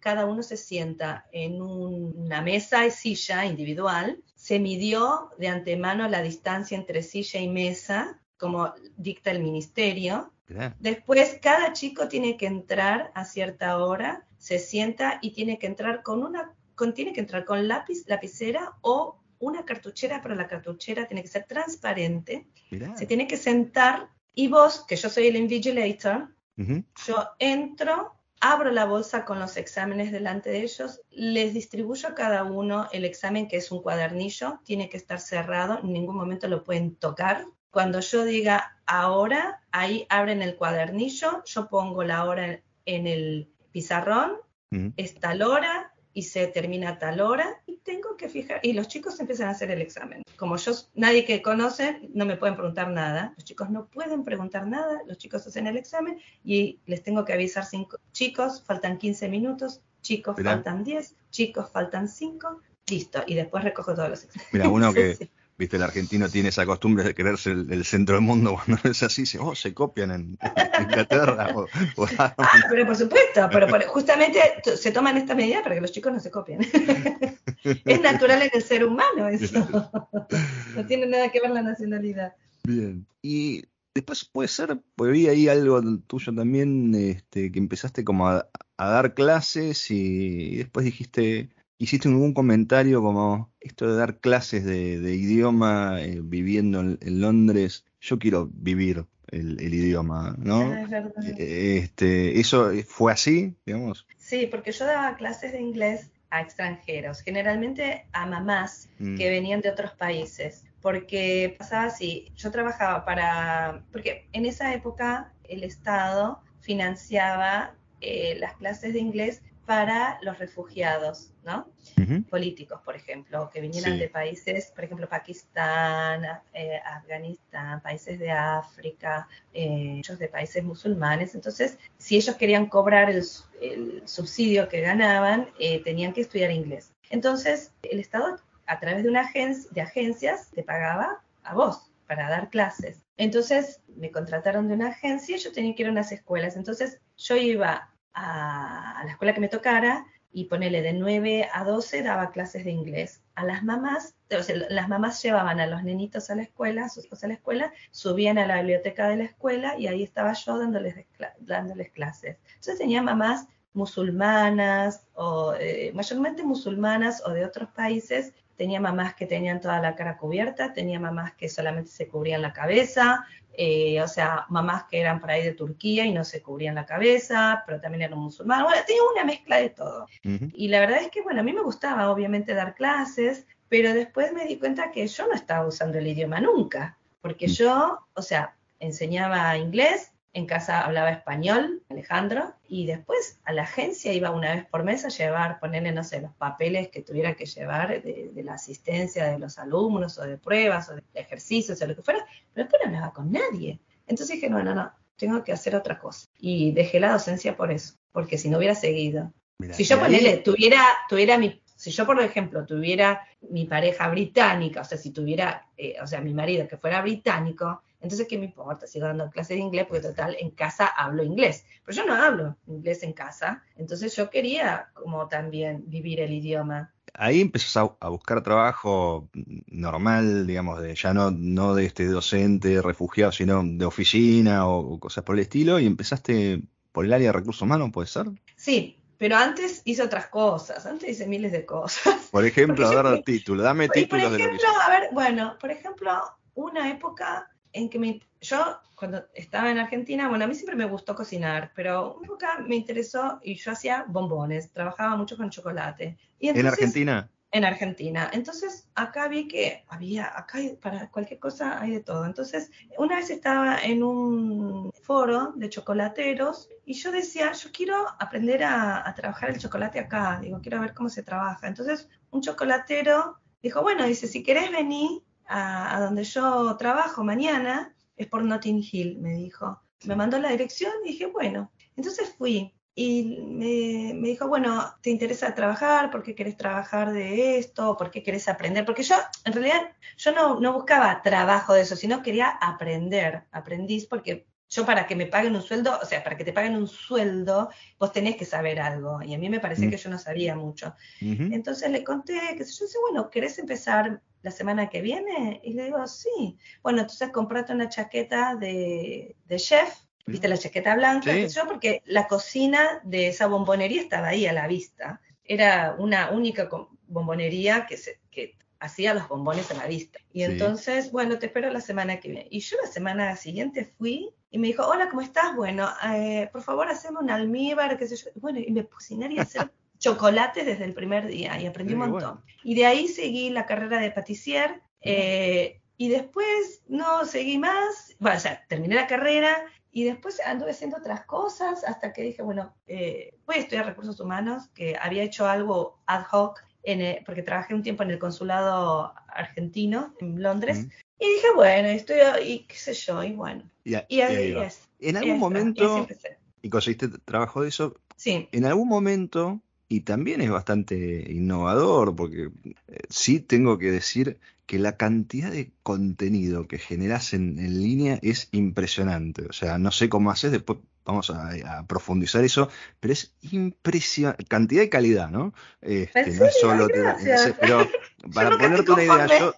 Speaker 2: cada uno se sienta en una mesa y silla individual, se midió de antemano la distancia entre silla y mesa, como dicta el ministerio. Después, cada chico tiene que entrar a cierta hora se sienta y tiene que entrar con una, con, tiene que entrar con lápiz, lapicera o una cartuchera, pero la cartuchera tiene que ser transparente. Se tiene que sentar y vos, que yo soy el invigilator, yo entro, abro la bolsa con los exámenes delante de ellos, les distribuyo a cada uno el examen que es un cuadernillo, tiene que estar cerrado, en ningún momento lo pueden tocar. Cuando yo diga ahora, ahí abren el cuadernillo, yo pongo la hora en el pizarrón, es tal hora y se termina tal hora y tengo que fijar, y los chicos empiezan a hacer el examen. Como yo, nadie que conoce, no me pueden preguntar nada, los chicos no pueden preguntar nada, los chicos hacen el examen y les tengo que avisar cinco chicos, faltan 15 minutos, chicos faltan 10, chicos faltan 5, listo, y después recojo todos los exámenes.
Speaker 1: Mira, uno <laughs> que... Viste, el argentino tiene esa costumbre de creerse el, centro del mundo cuando es así, se, oh, se copian en, Inglaterra.
Speaker 2: ah, pero por supuesto, pero justamente se toman esta medida para que los chicos no se copien. <laughs> es natural en el ser humano eso. no tiene nada que ver la nacionalidad.
Speaker 1: Bien. Y después puede ser, pues vi ahí algo tuyo también, este, que empezaste como a, dar clases y después dijiste, hiciste algún comentario como esto de dar clases de, idioma eh, viviendo en, Londres, yo quiero vivir el, idioma, ¿no? Ah, eh, este, ¿Eso fue así, digamos?
Speaker 2: Sí, porque yo daba clases de inglés a extranjeros, generalmente a mamás mm. que venían de otros países, porque pasaba así, yo trabajaba para, porque en esa época el Estado financiaba eh, las clases de inglés para los refugiados, ¿no? Políticos, por ejemplo, que vinieran de países, por ejemplo, Pakistán, eh, Afganistán, países de África, eh, muchos de países musulmanes. Entonces, si ellos querían cobrar el, subsidio que ganaban, eh, tenían que estudiar inglés. Entonces, el Estado, a través de una agencia, de agencias, te pagaba a vos para dar clases. Entonces me contrataron de una agencia y yo tenía que ir a unas escuelas. Entonces yo iba a, la escuela que me tocara y ponele de 9 a 12 daba clases de inglés. A las mamás, o sea, las mamás llevaban a los nenitos a la escuela, a sus hijos a la escuela, subían a la biblioteca de la escuela y ahí estaba yo dándoles, dándoles clases. Entonces tenía mamás musulmanas o eh, mayormente musulmanas o de otros países tenía mamás que tenían toda la cara cubierta, tenía mamás que solamente se cubrían la cabeza, eh, o sea, mamás que eran por ahí de Turquía y no se cubrían la cabeza, pero también eran musulmanas. Bueno, tenía una mezcla de todo. Y la verdad es que, bueno, a mí me gustaba obviamente dar clases, pero después me di cuenta que yo no estaba usando el idioma nunca, porque mm. yo, o sea, enseñaba inglés, en casa hablaba español, Alejandro, y después a la agencia iba una vez por mes a llevar, ponerle, no sé, los papeles que tuviera que llevar de, la asistencia de los alumnos o de pruebas o de ejercicios o lo que fuera, pero después no hablaba con nadie. Entonces dije, no, no, no, tengo que hacer otra cosa. Y dejé la docencia por eso, porque si no hubiera seguido. si yo ponele, tuviera, tuviera mi, si yo por ejemplo tuviera mi pareja británica, o sea, si tuviera, eh, o sea, mi marido que fuera británico, entonces, ¿qué me importa? Sigo dando clases de inglés porque total, en casa hablo inglés. Pero yo no hablo inglés en casa. Entonces yo quería como también vivir el idioma.
Speaker 1: Ahí empezás a, buscar trabajo normal, digamos, de ya no, no de este docente refugiado, sino de oficina o, cosas por el estilo, y empezaste por el área de recursos humanos, ¿puede ser?
Speaker 2: Sí, pero antes hice otras cosas, antes hice miles de cosas. <laughs>
Speaker 1: Por ejemplo, <laughs> a ver, título, dame títulos
Speaker 2: por ejemplo, a ver, bueno, por ejemplo, una época en que me, yo cuando estaba en Argentina, bueno, a mí siempre me gustó cocinar, pero una época me interesó y yo hacía bombones, trabajaba mucho con chocolate. Y
Speaker 1: ¿En Argentina?
Speaker 2: En Argentina. Entonces, acá vi que había, acá para cualquier cosa hay de todo. Entonces, una vez estaba en un foro de chocolateros y yo decía, yo quiero aprender a, a trabajar el chocolate acá, digo, quiero ver cómo se trabaja. Entonces, un chocolatero dijo, bueno, dice, si querés venir, a, donde yo trabajo mañana, es por Notting Hill, me dijo. Me mandó la dirección y dije, bueno. Entonces fui y me, me, dijo, bueno, ¿te interesa trabajar? ¿Por qué querés trabajar de esto? ¿Por qué querés aprender? Porque yo, en realidad, yo no, no buscaba trabajo de eso, sino quería aprender, aprendiz, porque yo para que me paguen un sueldo, o sea, para que te paguen un sueldo, vos tenés que saber algo. Y a mí me parecía mm. que yo no sabía mucho. Entonces le conté que yo dije, bueno, ¿querés empezar la semana que viene? Y le digo, sí. Bueno, entonces comprate una chaqueta de, chef, viste la chaqueta blanca, yo, porque la cocina de esa bombonería estaba ahí a la vista. Era una única bombonería que, se, que hacía los bombones a la vista. Y entonces, bueno, te espero la semana que viene. Y yo la semana siguiente fui y me dijo, hola, ¿cómo estás? Bueno, eh, por favor, haceme un almíbar, qué sé yo. Bueno, y me cocinar y hacer <laughs> chocolate desde el primer día y aprendí un montón. Y de ahí seguí la carrera de patissier eh, y después no seguí más, bueno, o sea, terminé la carrera y después anduve haciendo otras cosas hasta que dije, bueno, eh, voy a estudiar recursos humanos, que había hecho algo ad hoc, en porque trabajé un tiempo en el consulado argentino en Londres. Y dije, bueno, estudio y qué sé yo, y bueno.
Speaker 1: y, ahí es. En algún momento, y, conseguiste trabajo de eso,
Speaker 2: sí.
Speaker 1: en algún momento y también es bastante innovador, porque eh, sí tengo que decir que la cantidad de contenido que generas en, línea es impresionante. O sea, no sé cómo haces, después vamos a, profundizar eso, pero es impresionante. Cantidad y calidad, ¿no?
Speaker 2: Este, no es solo.
Speaker 1: pero <laughs> para ponerte una idea, yo,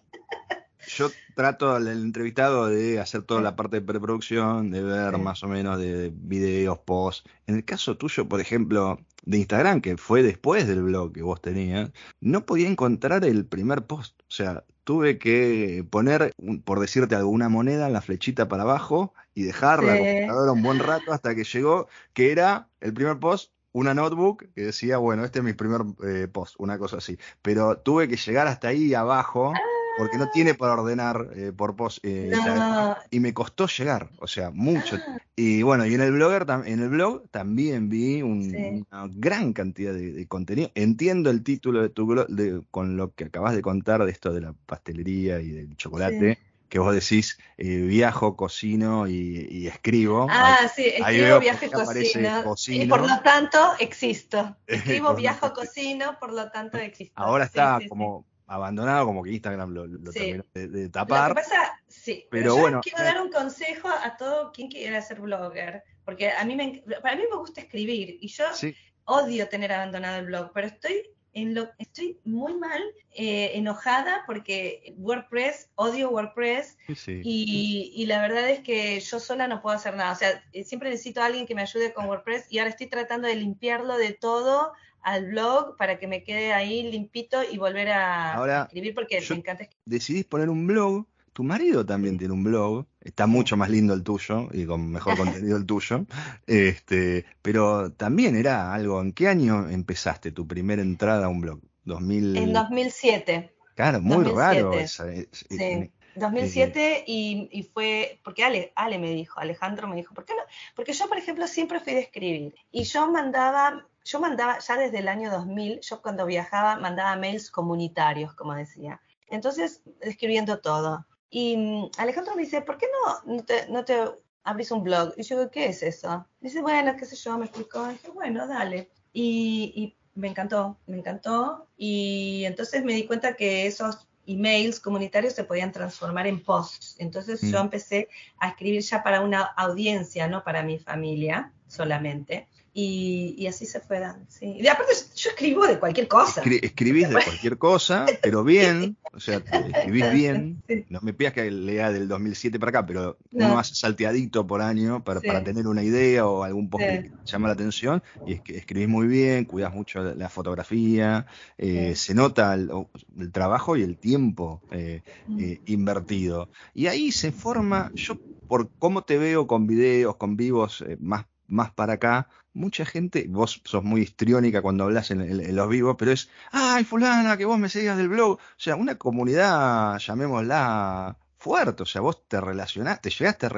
Speaker 1: yo trato al entrevistado de hacer toda la parte de preproducción, de ver más o menos de videos, posts. En el caso tuyo, por ejemplo, de Instagram, que fue después del blog que vos tenías, no podía encontrar el primer post. O sea, tuve que poner, por decirte alguna moneda, la flechita para abajo y dejar la computadora un buen rato hasta que llegó, que era el primer post una notebook que decía, bueno, este es mi primer eh, post, una cosa así. Pero tuve que llegar hasta ahí abajo. Porque no tiene para ordenar eh, por post. Eh, y me costó llegar, o sea, mucho. Ah. Y bueno, y en el blogger en el blog también vi una gran cantidad de, contenido. Entiendo el título de tu blog con lo que acabas de contar de esto de la pastelería y del chocolate. Que vos decís, eh, viajo, cocino y, escribo.
Speaker 2: Ah, sí, escribo, viajo, cocino. Y por lo tanto, existo. <laughs> Escribo, viajo, cocino, por lo tanto, <laughs> existo.
Speaker 1: Ahora está como abandonado, como que Instagram lo, terminó de, tapar.
Speaker 2: Lo que pasa, sí, pero, bueno. Quiero dar un consejo a todo quien quiera ser blogger, porque a mí me, para mí me gusta escribir y yo odio tener abandonado el blog, pero estoy en lo, estoy muy mal, eh, enojada porque WordPress, odio WordPress Y, y, la verdad es que yo sola no puedo hacer nada. O sea, eh, siempre necesito a alguien que me ayude con WordPress y ahora estoy tratando de limpiarlo de todo al blog para que me quede ahí limpito y volver a escribir porque me encanta escribir.
Speaker 1: Decidís poner un blog tu marido también tiene un blog, está mucho más lindo el tuyo y con mejor <laughs> contenido el tuyo, este, pero también era algo, ¿en qué año empezaste tu primera entrada a un blog?
Speaker 2: 2000... En 2007.
Speaker 1: Claro, muy raro.
Speaker 2: Esa, sí. 2007 y, y, fue, porque Ale, Ale me dijo, Alejandro me dijo, ¿por qué no? Porque yo, por ejemplo, siempre fui de escribir y yo mandaba, yo mandaba ya desde el año 2000, yo cuando viajaba mandaba mails comunitarios, como decía. Entonces, escribiendo todo. Y mm, Alejandro me dice, ¿por qué no, no, te, abrís un blog? Y yo digo, ¿qué es eso? Dice, bueno, qué sé yo, me explicó. Y dije, bueno, dale. Y, me encantó, me encantó. Y entonces me di cuenta que esos emails comunitarios se podían transformar en posts. Entonces yo mm. empecé a escribir ya para una audiencia, no para mi familia solamente. Y, así se fue dando. Sí. Y aparte, yo escribo de cualquier cosa.
Speaker 1: escribís de cualquier cosa, <laughs> pero bien, o sea, escribís bien. No me pidas que lea del 2007 para acá, pero uno hace salteadito por año para, tener una idea o algún post que llama la atención. Y es que escribís muy bien, cuidas mucho la fotografía, eh, se nota el, trabajo y el tiempo eh, mm. eh, invertido. Y ahí se forma, yo por cómo te veo con videos, con vivos más más para acá, mucha gente, vos sos muy histriónica cuando hablas en, los vivos, pero es, ay, fulana, que vos me seguías del blog. O sea, una comunidad, llamémosla fuerte, o sea, vos te relacionaste, llegaste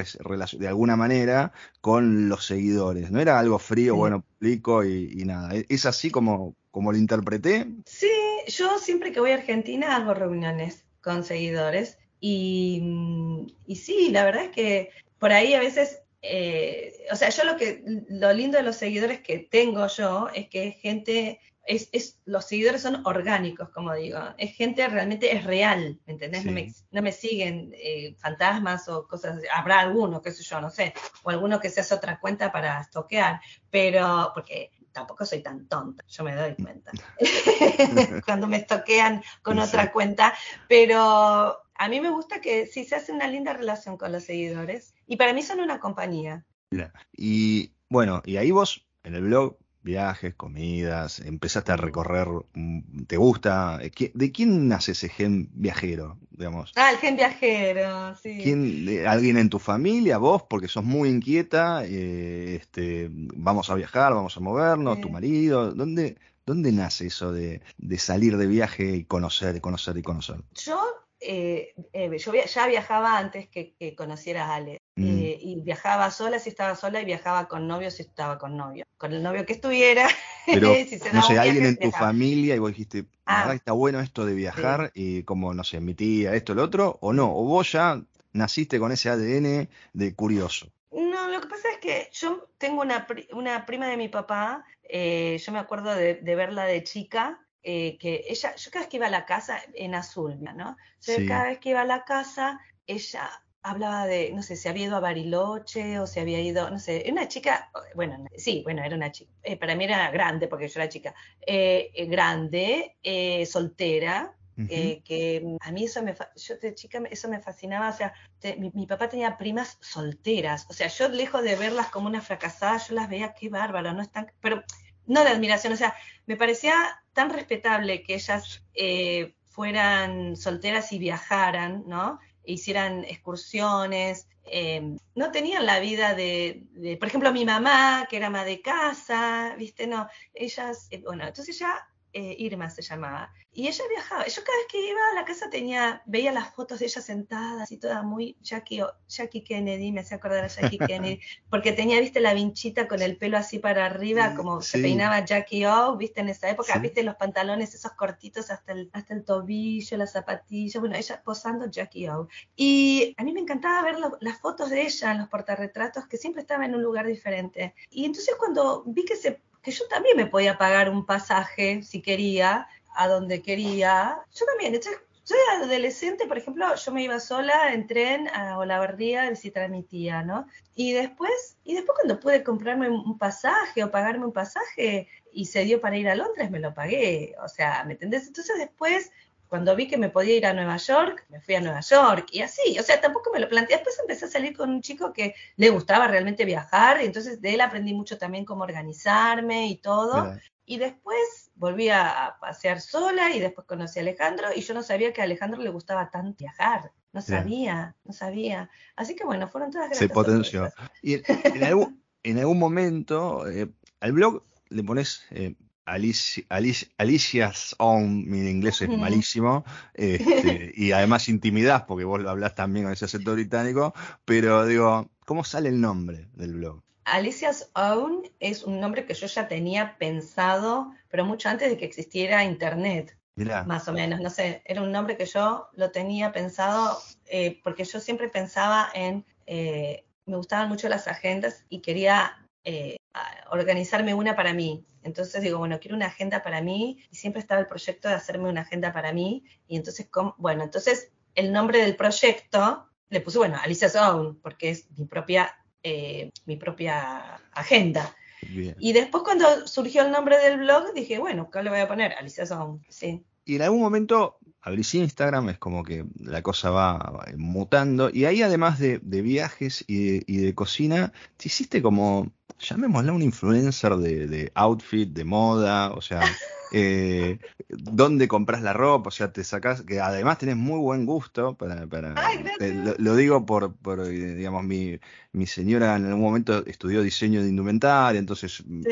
Speaker 1: de alguna manera con los seguidores, no era algo frío, bueno, publico y, nada. ¿E-, ¿Es así como, como lo interpreté?
Speaker 2: Sí, yo siempre que voy a Argentina hago reuniones con seguidores y, y sí, la verdad es que por ahí a veces eh, o sea, yo lo que, lo lindo de los seguidores que tengo yo es que es gente, es, es, los seguidores son orgánicos, como digo, es gente realmente, es real, ¿me entendés? No, me, siguen eh, fantasmas o cosas, habrá alguno, qué sé yo, no sé, o alguno que se hace otra cuenta para toquear, pero, porque tampoco soy tan tonta, yo me doy cuenta. <laughs> Cuando me toquean con otra cuenta, pero a mí me gusta que sí se hace una linda relación con los seguidores y para mí son una compañía.
Speaker 1: Y bueno, y ahí vos en el blog, viajes, comidas, empezaste a recorrer, mm, ¿te gusta? ¿De quién nace ese gen viajero, digamos?
Speaker 2: Ah, el gen viajero, sí.
Speaker 1: ¿Quién, ¿Alguien en tu familia, vos, porque sos muy inquieta, eh, este, vamos a viajar, vamos a movernos, tu marido, ¿dónde, ¿dónde nace eso de, de salir de viaje y conocer, y conocer y conocer?
Speaker 2: Yo eh, eh, yo ya viajaba antes que, conociera a Ale. Mm. Eh, y viajaba sola si estaba sola y viajaba con novio si estaba con novio. Con el novio que estuviera. <laughs>
Speaker 1: Pero, no sé, alguien en tu familia y vos dijiste, ah. está bueno esto de viajar y como, no sé, mi tía, esto, el otro, o no, o vos ya naciste con ese ADN de curioso.
Speaker 2: No, lo que pasa es que yo tengo una, una prima de mi papá, yo me acuerdo de verla de chica, eh, que ella, yo cada vez que iba a la casa, en azul, ¿no? cada vez que iba a la casa, ella hablaba de, no sé, se había ido a Bariloche o se había ido, no sé, una chica, bueno, sí, bueno, era una chica, eh, para mí era grande porque yo era chica, eh, grande, soltera, que a mí eso me, yo de chica eso me fascinaba, o sea, mi, mi, papá tenía primas solteras, o sea, yo lejos de verlas como una fracasada, yo las veía, qué bárbaro, no están, pero no de admiración, o sea, me parecía tan respetable que ellas eh, fueran solteras y viajaran, ¿no? E hicieran excursiones, eh, no tenían la vida de, por ejemplo, mi mamá, que era ama de casa, ¿viste? No, ellas, eh, bueno, entonces ya Irma se llamaba, y ella viajaba. Yo cada vez que iba a la casa tenía, veía las fotos de ella sentadas y toda muy Jackie, Jackie Kennedy, me hacía acordar a Jackie <laughs> Kennedy, porque tenía, viste, la vinchita con el pelo así para arriba, como se peinaba Jackie O, viste, en esa época, viste, los pantalones esos cortitos hasta el, hasta el tobillo, las zapatillas, bueno, ella posando Jackie O. Y a mí me encantaba ver las fotos de ella en los portarretratos, que siempre estaba en un lugar diferente. Y entonces cuando vi que se que yo también me podía pagar un pasaje si quería, a donde quería. Yo también, entonces, yo era adolescente, por ejemplo, yo me iba sola en tren a Olavarría a visitar a mi tía, ¿no? Y después, y después cuando pude comprarme un pasaje o pagarme un pasaje y se dio para ir a Londres, me lo pagué. O sea, ¿me entendés? Entonces después cuando vi que me podía ir a Nueva York, me fui a Nueva York y así, o sea, tampoco me lo planteé. Después empecé a salir con un chico que le gustaba realmente viajar, y entonces de él aprendí mucho también cómo organizarme y todo. Y después volví a pasear sola y después conocí a Alejandro y yo no sabía que a Alejandro le gustaba tanto viajar. No sabía, no sabía. Así que bueno, fueron todas
Speaker 1: gracias. Se potenció. Y en, algún, en algún momento, eh, al blog le pones eh, Alicia, Alicia's Own, mi inglés es malísimo, este, <laughs> y además intimidad, porque vos lo hablás también con ese acento británico, pero digo, ¿cómo sale el nombre del blog?
Speaker 2: Alicia's Own es un nombre que yo ya tenía pensado, pero mucho antes de que existiera Internet. Más o menos, no sé, era un nombre que yo lo tenía pensado eh, porque yo siempre pensaba en, eh, me gustaban mucho las agendas y quería eh, organizarme una para mí. Entonces digo, bueno, quiero una agenda para mí y siempre estaba el proyecto de hacerme una agenda para mí. Y entonces, bueno, entonces el nombre del proyecto le puse, bueno, Alicia Zone, porque es mi propia, eh, mi propia agenda. Y después cuando surgió el nombre del blog, dije, bueno, ¿qué le voy a poner? Alicia Zone, sí.
Speaker 1: Y en algún momento abrís Instagram, es como que la cosa va mutando. Y ahí además de, viajes y de, cocina, te hiciste como, llamémosla un influencer de, de outfit, de moda, o sea, <laughs> eh, dónde compras la ropa, o sea, te sacas, que además tenés muy buen gusto para, para lo, digo por, por, eh, digamos, mi, mi señora en algún momento estudió diseño de indumentaria, entonces mm,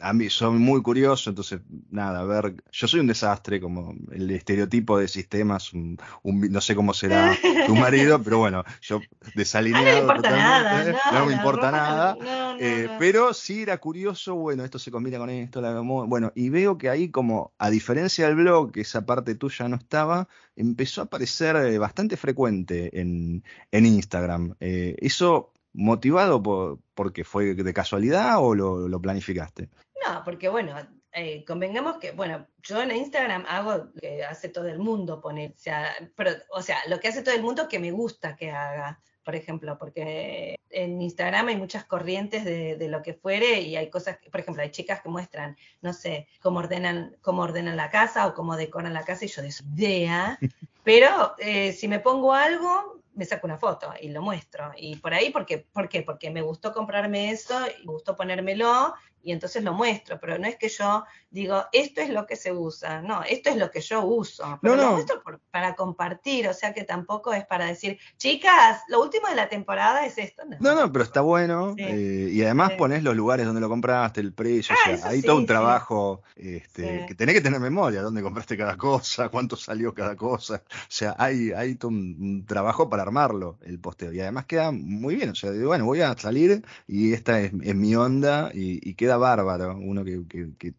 Speaker 1: a mí soy muy curioso, entonces nada, a ver, yo soy un desastre, como el estereotipo de sistemas, un, no sé cómo será <laughs> tu marido, pero bueno, yo desalineado.
Speaker 2: No me importa nada,
Speaker 1: no, me importa nada, eh, pero sí era curioso, bueno, esto se combina con esto, la, bueno, y veo que ahí como, a diferencia del blog, que esa parte tuya no estaba, empezó a aparecer eh, bastante frecuente en, en Instagram. Eh, ¿Eso motivado por, porque fue de casualidad o lo, planificaste?
Speaker 2: No, porque bueno, eh, convengamos que, bueno, yo en Instagram hago lo que hace todo el mundo poner, sea, pero, o sea, lo que hace todo el mundo que me gusta que haga por ejemplo, porque en Instagram hay muchas corrientes de, lo que fuere y hay cosas, por ejemplo, hay chicas que muestran, no sé, cómo ordenan, cómo ordenan la casa o cómo decoran la casa y yo de su idea, <laughs> pero eh, si me pongo algo, me saco una foto y lo muestro. Y por ahí, porque, ¿por qué? Porque me gustó comprarme eso y me gustó ponérmelo y entonces lo muestro, pero no es que yo digo, esto es lo que se usa, no, esto es lo que yo uso, pero lo muestro para compartir, o sea que tampoco es para decir, chicas, lo último de la temporada es esto.
Speaker 1: No, no, pero está bueno, eh, y además pones los lugares donde lo compraste, el precio, o ah, sea, hay todo un trabajo este, que tenés que tener memoria, dónde compraste cada cosa, cuánto salió cada cosa, o sea, hay, hay todo un, trabajo para armarlo, el posteo, y además queda muy bien, o sea, digo, bueno, voy a salir y esta es, mi onda y, y queda bárbaro. Uno que,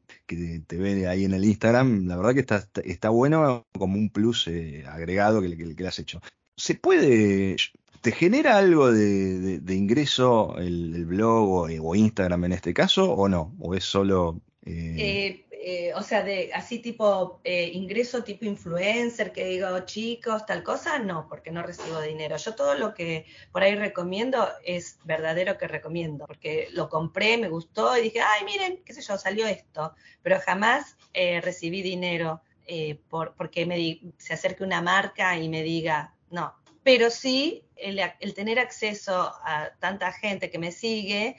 Speaker 1: te ve ahí en el Instagram, la verdad que está, está bueno como un plus eh, agregado que, le has hecho. ¿Se puede, te genera algo de, ingreso el, blog o, Instagram en este caso o no? ¿O es solo...
Speaker 2: Eh, eh, o sea, de así tipo eh, ingreso tipo influencer, que digo chicos, tal cosa, no, porque no recibo dinero. Yo todo lo que por ahí recomiendo es verdadero que recomiendo, porque lo compré, me gustó y dije, ay, miren, qué sé yo, salió esto, pero jamás eh, recibí dinero por, porque me se acerque una marca y me diga, no. Pero sí, el, el tener acceso a tanta gente que me sigue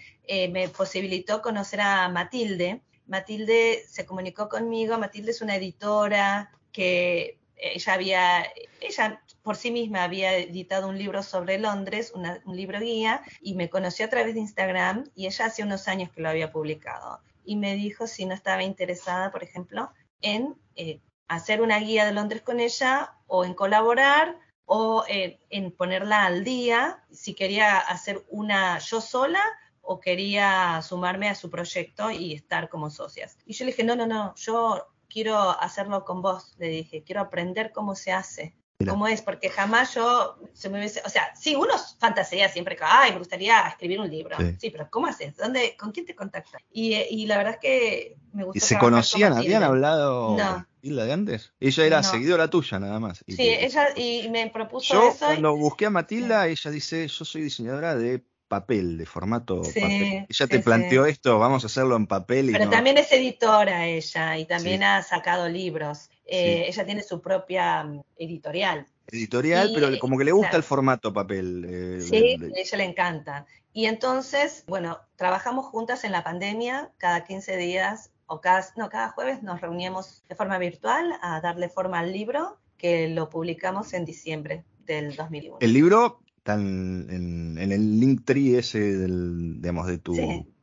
Speaker 2: me posibilitó conocer a Matilde, Matilde se comunicó conmigo, Matilde es una editora que ella había, ella por sí misma había editado un libro sobre Londres, un libro guía, y me conoció a través de Instagram y ella hace unos años que lo había publicado. Y me dijo si no estaba interesada, por ejemplo, en eh, hacer una guía de Londres con ella o en colaborar o eh, en ponerla al día, si quería hacer una yo sola o quería sumarme a su proyecto y estar como socias. Y yo le dije, no, no, no, yo quiero hacerlo con vos, le dije, quiero aprender cómo se hace. cómo es, porque jamás yo se me hubiese, o sea, sí, uno fantasea siempre que, ay, me gustaría escribir un libro. Sí, pero ¿cómo haces? ¿Dónde, ¿Con quién te contactas? Y, y la verdad es que me gusta.
Speaker 1: ¿Y se conocían? ¿Habían hablado no. de antes? Ella era seguidora tuya nada más.
Speaker 2: sí, ella y me propuso yo, eso.
Speaker 1: Cuando busqué a Matilda, ella dice, yo soy diseñadora de papel, de formato papel. Ella te planteó esto, vamos a hacerlo en papel. Y
Speaker 2: Pero también es editora ella y también ha sacado libros. Eh, ella tiene su propia mm, editorial.
Speaker 1: Editorial, pero como que le gusta el formato papel.
Speaker 2: Eh, sí, a ella le encanta. Y entonces, bueno, trabajamos juntas en la pandemia, cada 15 días o cada, no, cada jueves nos reuníamos de forma virtual a darle forma al libro que lo publicamos en diciembre del 2001.
Speaker 1: El libro está en, el link tree ese del, digamos, de tu,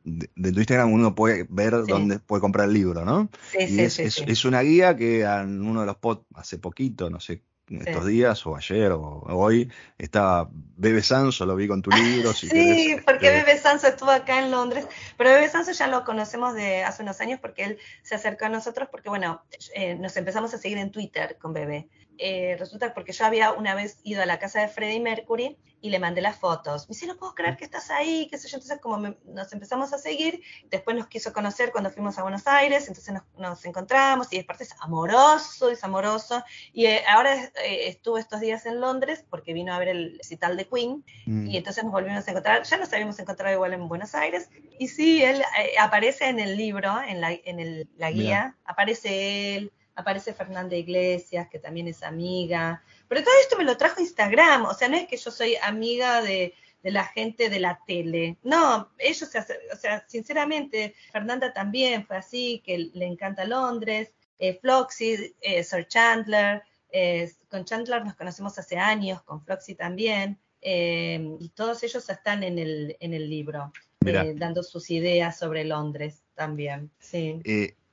Speaker 1: de, tu Instagram, uno puede ver dónde puede comprar el libro, ¿no? Sí, sí, es, es, es, una guía que en uno de los pods hace poquito, no sé, estos días o ayer o hoy estaba Bebe Sanso, lo vi con tu libro.
Speaker 2: sí, porque Bebe Sanso estuvo acá en Londres, pero Bebe Sanso ya lo conocemos de hace unos años porque él se acercó a nosotros porque, bueno, eh, nos empezamos a seguir en Twitter con Bebe. Eh, resulta porque yo había una vez ido a la casa de Freddie Mercury y le mandé las fotos. Me dice, no puedo creer que estás ahí, qué sé yo. Entonces, como nos empezamos a seguir, después nos quiso conocer cuando fuimos a Buenos Aires, entonces nos, encontramos y aparte es amoroso, es amoroso. Y eh, ahora eh, estuvo estos días en Londres porque vino a ver el recital de Queen mm. y entonces nos volvimos a encontrar. Ya nos habíamos encontrado igual en Buenos Aires. Y sí, él aparece en el libro, en la, en la guía, aparece él aparece Fernanda Iglesias, que también es amiga, pero todo esto me lo trajo Instagram, o sea, no es que yo soy amiga de, la gente de la tele, no, ellos se hacen, o sea, sinceramente, Fernanda también fue así, que le encanta Londres, eh, Floxy, eh, Sir Chandler, eh, con Chandler nos conocemos hace años, con Floxy también, eh, y todos ellos están en el, en el libro, dando sus ideas sobre Londres también, sí.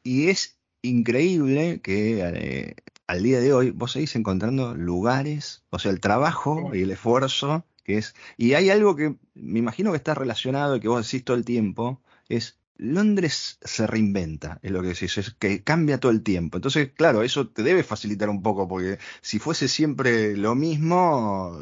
Speaker 1: y es increíble que eh, al día de hoy vos seguís encontrando lugares, o sea, el trabajo y el esfuerzo que es... Y hay algo que me imagino que está relacionado y que vos decís todo el tiempo, es Londres se reinventa, es lo que decís, es que cambia todo el tiempo. Entonces, claro, eso te debe facilitar un poco, porque si fuese siempre lo mismo,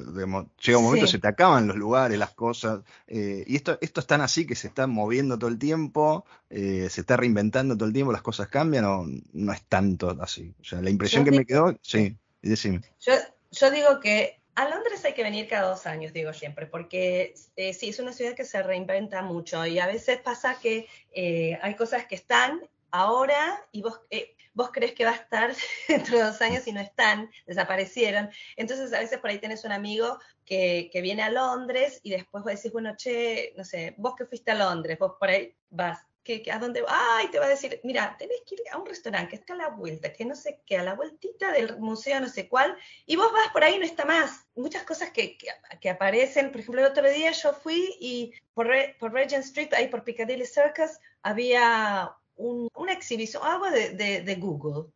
Speaker 1: llega un momento se te acaban los lugares, las cosas. Eh, y esto, esto es tan así que se está moviendo todo el tiempo, eh, se está reinventando todo el tiempo, las cosas cambian, o no es tanto así. O sea, la impresión que me quedó, sí, decime.
Speaker 2: Yo, yo digo que a Londres hay que venir cada dos años, digo siempre, porque eh, sí, es una ciudad que se reinventa mucho y a veces pasa que eh, hay cosas que están ahora y vos, eh, vos crees que va a estar <laughs> dentro de dos años y no están, desaparecieron. Entonces a veces por ahí tenés un amigo que, que viene a Londres y después vos decís, bueno, che, no sé, vos que fuiste a Londres, vos por ahí vas que, a dónde va, y te va a decir, mira, tenés que ir a un restaurante que está a la vuelta, que no sé qué, a la vueltita del museo no sé cuál, y vos vas por ahí y no está más. Muchas cosas que, que, aparecen, por ejemplo, el otro día yo fui y por, por Regent Street, ahí por Piccadilly Circus, había una exhibición, algo de, de, Google.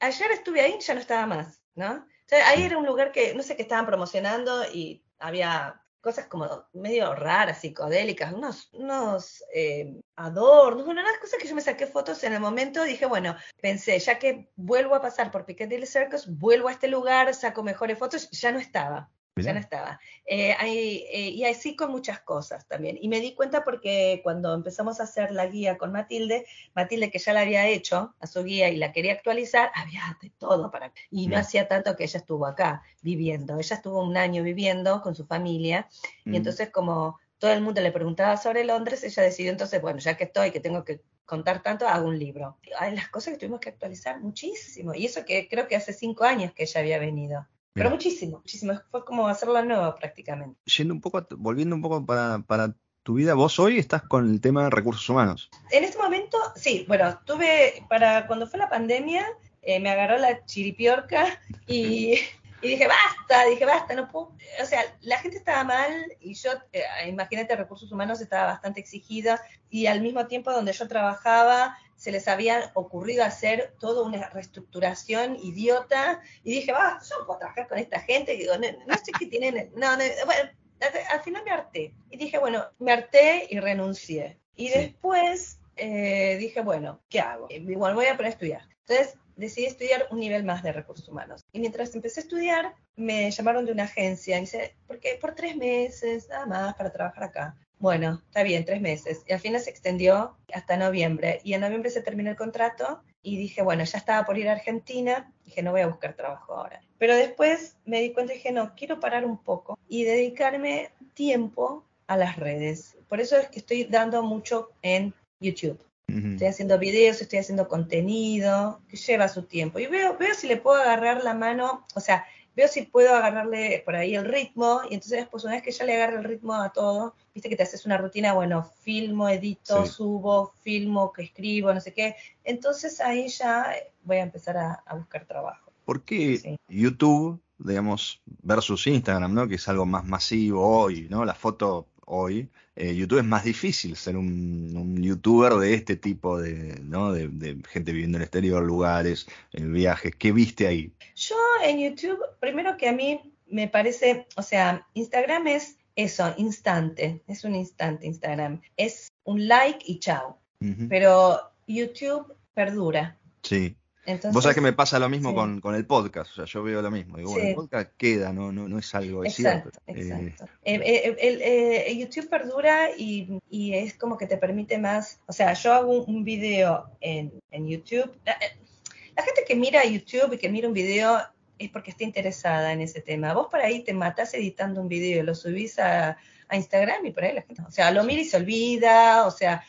Speaker 2: Ayer estuve ahí y ya no estaba más, ¿no? O sea, ahí era un lugar que, no sé, qué estaban promocionando y había cosas como medio raras, psicodélicas, unos, unos eh, adornos, bueno, unas cosas que yo me saqué fotos en el momento, dije, bueno, pensé, ya que vuelvo a pasar por Piccadilly Circus, vuelvo a este lugar, saco mejores fotos, ya no estaba ya no estaba. Eh, eh, y así con muchas cosas también. Y me di cuenta porque cuando empezamos a hacer la guía con Matilde, Matilde que ya la había hecho a su guía y la quería actualizar, había de todo para... Y no hacía tanto que ella estuvo acá viviendo. Ella estuvo un año viviendo con su familia y entonces como todo el mundo le preguntaba sobre Londres, ella decidió entonces, bueno, ya que estoy, que tengo que contar tanto, hago un libro. Hay las cosas que tuvimos que actualizar muchísimo. Y eso que creo que hace cinco años que ella había venido. Pero muchísimo, muchísimo. Fue como hacerla nueva prácticamente.
Speaker 1: Yendo un poco, volviendo un poco para, para tu vida, vos hoy estás con el tema de recursos humanos.
Speaker 2: En este momento, sí, bueno, tuve, para cuando fue la pandemia, eh, me agarró la chiripiorca y, y, dije, basta, dije, basta, no puedo. O sea, la gente estaba mal y yo, eh, imagínate, recursos humanos estaba bastante exigida y al mismo tiempo donde yo trabajaba, se les había ocurrido hacer toda una reestructuración idiota y dije, va, yo puedo trabajar con esta gente, y digo, no, sé qué tienen, no, bueno, al final me harté y dije, bueno, me harté y renuncié. Y después eh, dije, bueno, ¿qué hago? Igual voy a poner a estudiar. Entonces decidí estudiar un nivel más de recursos humanos. Y mientras empecé a estudiar, me llamaron de una agencia y dice, ¿por qué? Por tres meses, nada más, para trabajar acá. Bueno, está bien, tres meses. Y al final se extendió hasta noviembre. Y en noviembre se terminó el contrato y dije, bueno, ya estaba por ir a Argentina. Dije, no voy a buscar trabajo ahora. Pero después me di cuenta y dije, no, quiero parar un poco y dedicarme tiempo a las redes. Por eso es que estoy dando mucho en YouTube. Estoy haciendo videos, estoy haciendo contenido, que lleva su tiempo. Y veo, veo si le puedo agarrar la mano, o sea, veo si puedo agarrarle por ahí el ritmo, y entonces después una vez que ya le agarre el ritmo a todo, viste que te haces una rutina, bueno, filmo, edito, subo, filmo, que escribo, no sé qué, entonces ahí ya voy a empezar a, buscar trabajo.
Speaker 1: ¿Por qué YouTube, digamos, versus Instagram, ¿no? Que es algo más masivo hoy, ¿no? La foto hoy, eh, YouTube es más difícil ser un, youtuber de este tipo de, ¿no? de, gente viviendo en el exterior, lugares, en viajes. ¿Qué viste ahí?
Speaker 2: Yo en YouTube, primero que a mí me parece, o sea, Instagram es eso, instante, es un instante Instagram. Es un like y chao. Pero YouTube perdura.
Speaker 1: Sí. Vos sabés que me pasa lo mismo con, el podcast, o sea, yo veo lo mismo. Digo, bueno, el podcast queda, no, no, no es algo
Speaker 2: exacto, Exacto. Eh, eh, eh, YouTube perdura y, es como que te permite más, o sea, yo hago un, video en, YouTube. La, gente que mira YouTube y que mira un video es porque está interesada en ese tema. Vos por ahí te matás editando un video, lo subís a, Instagram y por ahí la gente, o sea, lo mira y se olvida, o sea,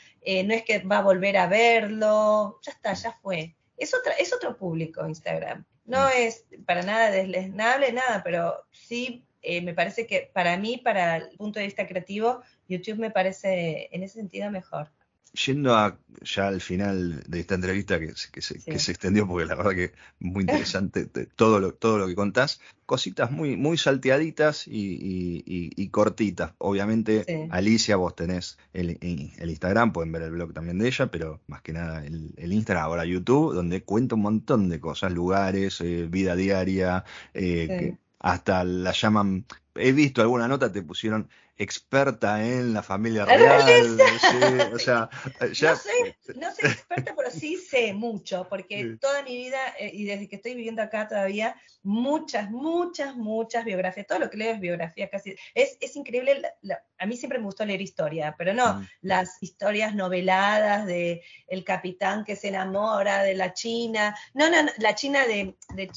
Speaker 2: no es que va a volver a verlo, ya está, ya fue es, otra, es otro público Instagram. No mm. es para nada deslesnable, nada, pero sí eh, me parece que para mí, para el punto de vista creativo, YouTube me parece en ese sentido mejor
Speaker 1: yendo a, ya al final de esta entrevista que, que, se, extendió, porque la verdad que muy interesante todo, lo, todo lo que contás, cositas muy, muy salteaditas y, cortitas. Obviamente, Alicia, vos tenés el, Instagram, pueden ver el blog también de ella, pero más que nada el, Instagram, ahora YouTube, donde cuenta un montón de cosas, lugares, eh, vida diaria, eh, que hasta la llaman, he visto alguna nota, te pusieron experta en la familia real.
Speaker 2: o sea, ya... no, soy, <laughs> experta, pero sí sé mucho, porque toda mi vida, eh, y desde que estoy viviendo acá todavía, muchas, muchas, muchas biografías, todo lo que leo es biografía casi. Es, es increíble, a mí siempre me gustó leer historia, pero no mm. las historias noveladas de el capitán que se enamora de la China, no, no, la China de,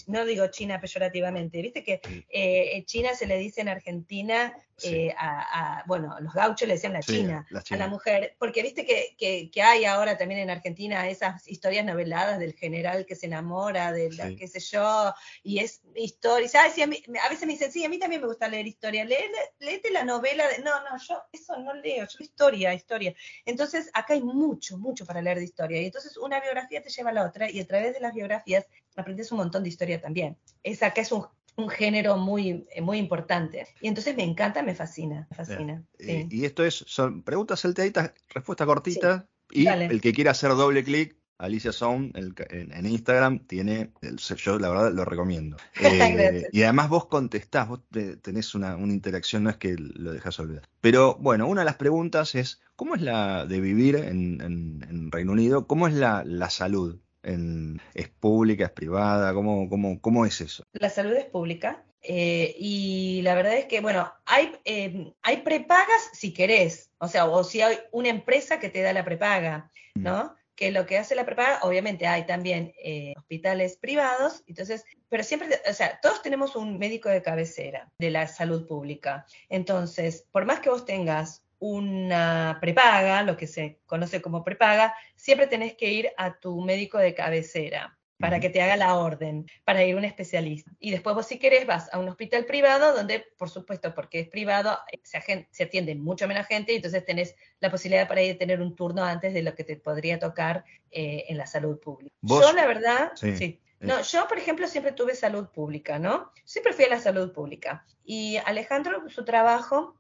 Speaker 2: no digo China peyorativamente, viste que eh, China se le dice en Argentina eh, a, bueno, los gauchos le decían la, China, a la mujer, porque viste que, hay ahora también en Argentina esas historias noveladas del general que se enamora, de la, qué sé yo, y es historia, ¿sabes? a, veces me dicen, sí, a mí también me gusta leer historia, léete la novela, de, no, no, yo eso no leo, yo historia, historia. Entonces, acá hay mucho, mucho para leer de historia, y entonces una biografía te lleva a la otra, y a través de las biografías aprendes un montón de historia también. Es acá es un un género muy, eh, muy importante. Y entonces me encanta, me fascina, fascina.
Speaker 1: Y, esto es, son preguntas salteaditas, respuesta cortita, y el que quiera hacer doble clic, Alicia Sound en, Instagram tiene, el, yo la verdad lo recomiendo. <laughs> Eh, y además vos contestás, vos tenés una, interacción, no es que lo dejas olvidar. Pero bueno, una de las preguntas es, ¿cómo es la de vivir en, Reino Unido? ¿Cómo es la, la salud? ¿Es pública, es privada? ¿Cómo, cómo, cómo es eso?
Speaker 2: La salud es pública. Eh, y la verdad es que, bueno, hay, eh, hay prepagas si querés, o sea, o si hay una empresa que te da la prepaga, mm. ¿no? Que lo que hace la prepaga, obviamente hay también eh, hospitales privados, entonces, pero siempre, o sea, todos tenemos un médico de cabecera de la salud pública. Entonces, por más que vos tengas una prepaga, lo que se conoce como prepaga, siempre tenés que ir a tu médico de cabecera para que te haga la orden, para ir a un especialista. Y después vos si querés vas a un hospital privado donde, por supuesto, porque es privado, se, se atiende mucho menos gente y entonces tenés la posibilidad para ir a tener un turno antes de lo que te podría tocar eh, en la salud pública. Yo, la verdad, sí. No, yo, por ejemplo, siempre tuve salud pública, ¿no? Siempre fui a la salud pública. Y Alejandro, su trabajo,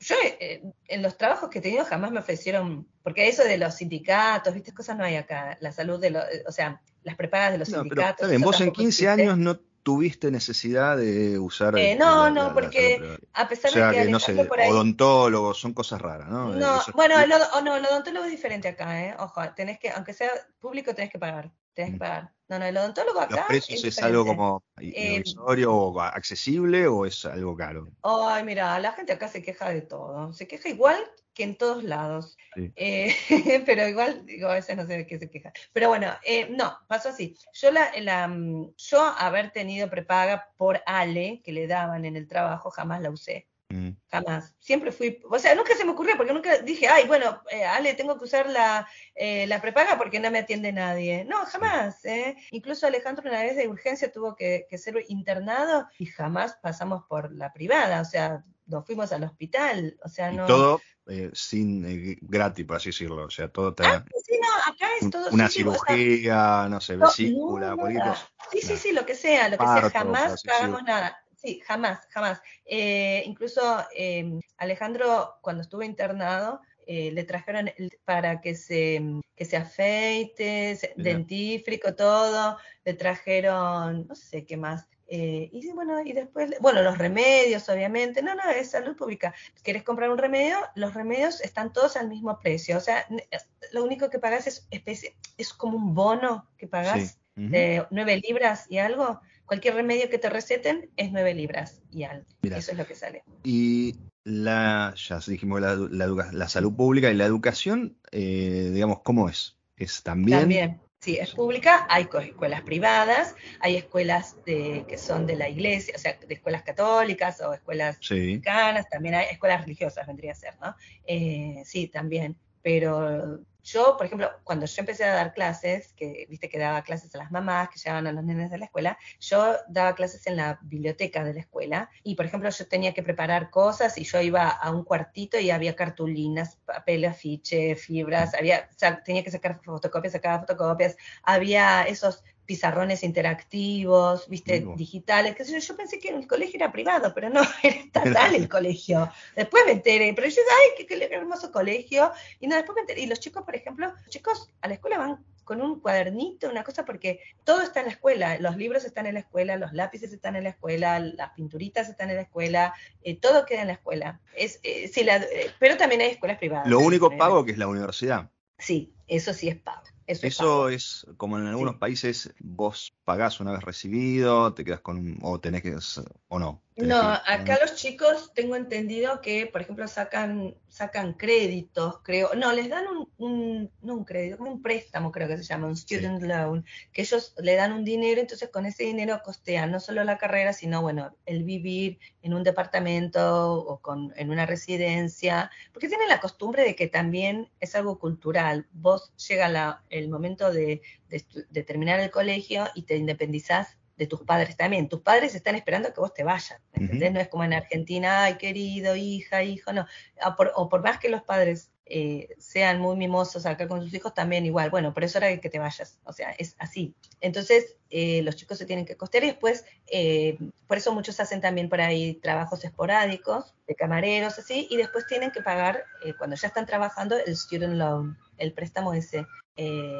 Speaker 2: yo eh, en los trabajos que he tenido jamás me ofrecieron, porque eso de los sindicatos, viste, cosas no hay acá, la salud de los, o sea, las prepagas de los sindicatos.
Speaker 1: vos en 15 años no, tuviste necesidad de usar.
Speaker 2: Eh, no, no, porque a pesar
Speaker 1: de que, no sé, odontólogos son cosas raras, ¿no?
Speaker 2: No, bueno, el, no, el odontólogo es diferente acá, ¿eh? Ojo, tenés que, aunque sea público, tenés que pagar. Tenés que mm. pagar. No, no, el odontólogo acá.
Speaker 1: ¿Los precios es, algo como eh, o accesible o es algo caro?
Speaker 2: Ay, mira, la gente acá se queja de todo. Se queja igual que en todos lados. Eh, <laughs> pero igual, digo, a veces no sé de qué se queja. Pero bueno, eh, no, pasó así. Yo, la, la, mm, yo haber tenido prepaga por Ale, que le daban en el trabajo, jamás la usé. Mm. Jamás. Siempre fui, o sea, nunca se me ocurrió, porque nunca dije, ay, bueno, eh, Ale, tengo que usar la, la, prepaga porque no me atiende nadie. No, jamás. ¿eh? Incluso Alejandro una vez de urgencia tuvo que, que, ser internado y jamás pasamos por la privada, o sea, nos fuimos al hospital, o sea, no...
Speaker 1: todo eh, sin eh, gratis, por así decirlo. O sea, todo te
Speaker 2: ah, sí, no, acá es todo
Speaker 1: Una cirugía, no sé, vesícula, no,
Speaker 2: Sí, sí, sí, lo que sea, lo que sea, jamás pagamos nada. Sí, jamás, jamás. Eh, incluso em, Alejandro, cuando estuvo internado, le trajeron para que se, que se afeite, dentífrico, todo, le trajeron, no sé qué más, eh, y bueno, y después, bueno, los remedios, obviamente. No, no, es salud pública. ¿Quieres comprar un remedio? Los remedios están todos al mismo precio. O sea, lo único que pagas es especie, es como un bono que pagas de 9 libras y algo. Cualquier remedio que te receten es 9 libras y algo. Eso es lo que sale.
Speaker 1: Y la, ya dijimos, la, la, salud pública y la educación, eh, digamos, ¿cómo es? ¿Es también?
Speaker 2: También. Sí, es pública, hay escuelas privadas, hay escuelas de, que son de la iglesia, o sea, de escuelas católicas o escuelas mexicanas, también hay escuelas religiosas, vendría a ser, ¿no? Eh, sí, también, pero yo, por ejemplo, cuando yo empecé a dar clases, que viste que daba clases a las mamás que llevaban a los nenes de la escuela, yo daba clases en la biblioteca de la escuela. Y, por ejemplo, yo tenía que preparar cosas y yo iba a un cuartito y había cartulinas, papel, afiche, fibras, había, tenía que sacar fotocopias, sacaba fotocopias, había esos pizarrones interactivos, viste, digitales, que yo, pensé que el colegio era privado, pero no, <laughs> era <laughs> estatal el colegio. Después me enteré, pero yo dije, ay, qué, qué, hermoso colegio. Y no, después me enteré. Y los chicos, por ejemplo, los chicos a la escuela van con un cuadernito, una cosa, porque todo está en la escuela, los libros están en la escuela, los lápices están en la escuela, las pinturitas están en la escuela, eh, todo queda en la escuela. Es, eh, la, eh, pero también hay escuelas privadas.
Speaker 1: Lo único pago que es la universidad.
Speaker 2: Sí, eso sí es pago.
Speaker 1: Eso, es, como en algunos países, vos pagás una vez recibido, te quedas con, o tenés que, o no.
Speaker 2: No, acá los chicos tengo entendido que, por ejemplo, sacan, sacan créditos, creo, no, les dan un, no un crédito, un préstamo creo que se llama, un student loan, que ellos le dan un dinero, entonces con ese dinero costean no solo la carrera, sino, bueno, el vivir en un departamento o con, en una residencia, porque tienen la costumbre de que también es algo cultural. Vos llega la, el momento de, de terminar el colegio y te independizás de tus padres también. Tus padres están esperando que vos te vayas, ¿entendés? No es como en Argentina, ay, querido, hija, hijo, no. O por, más que los padres eh, sean muy mimosos acá con sus hijos, también igual. Bueno, por eso era que te vayas. O sea, es así. Entonces, eh, los chicos se tienen que costear y después, eh, por eso muchos hacen también por ahí trabajos esporádicos, de camareros, así, y después tienen que pagar, cuando ya están trabajando, el student loan, el préstamo ese. Eh,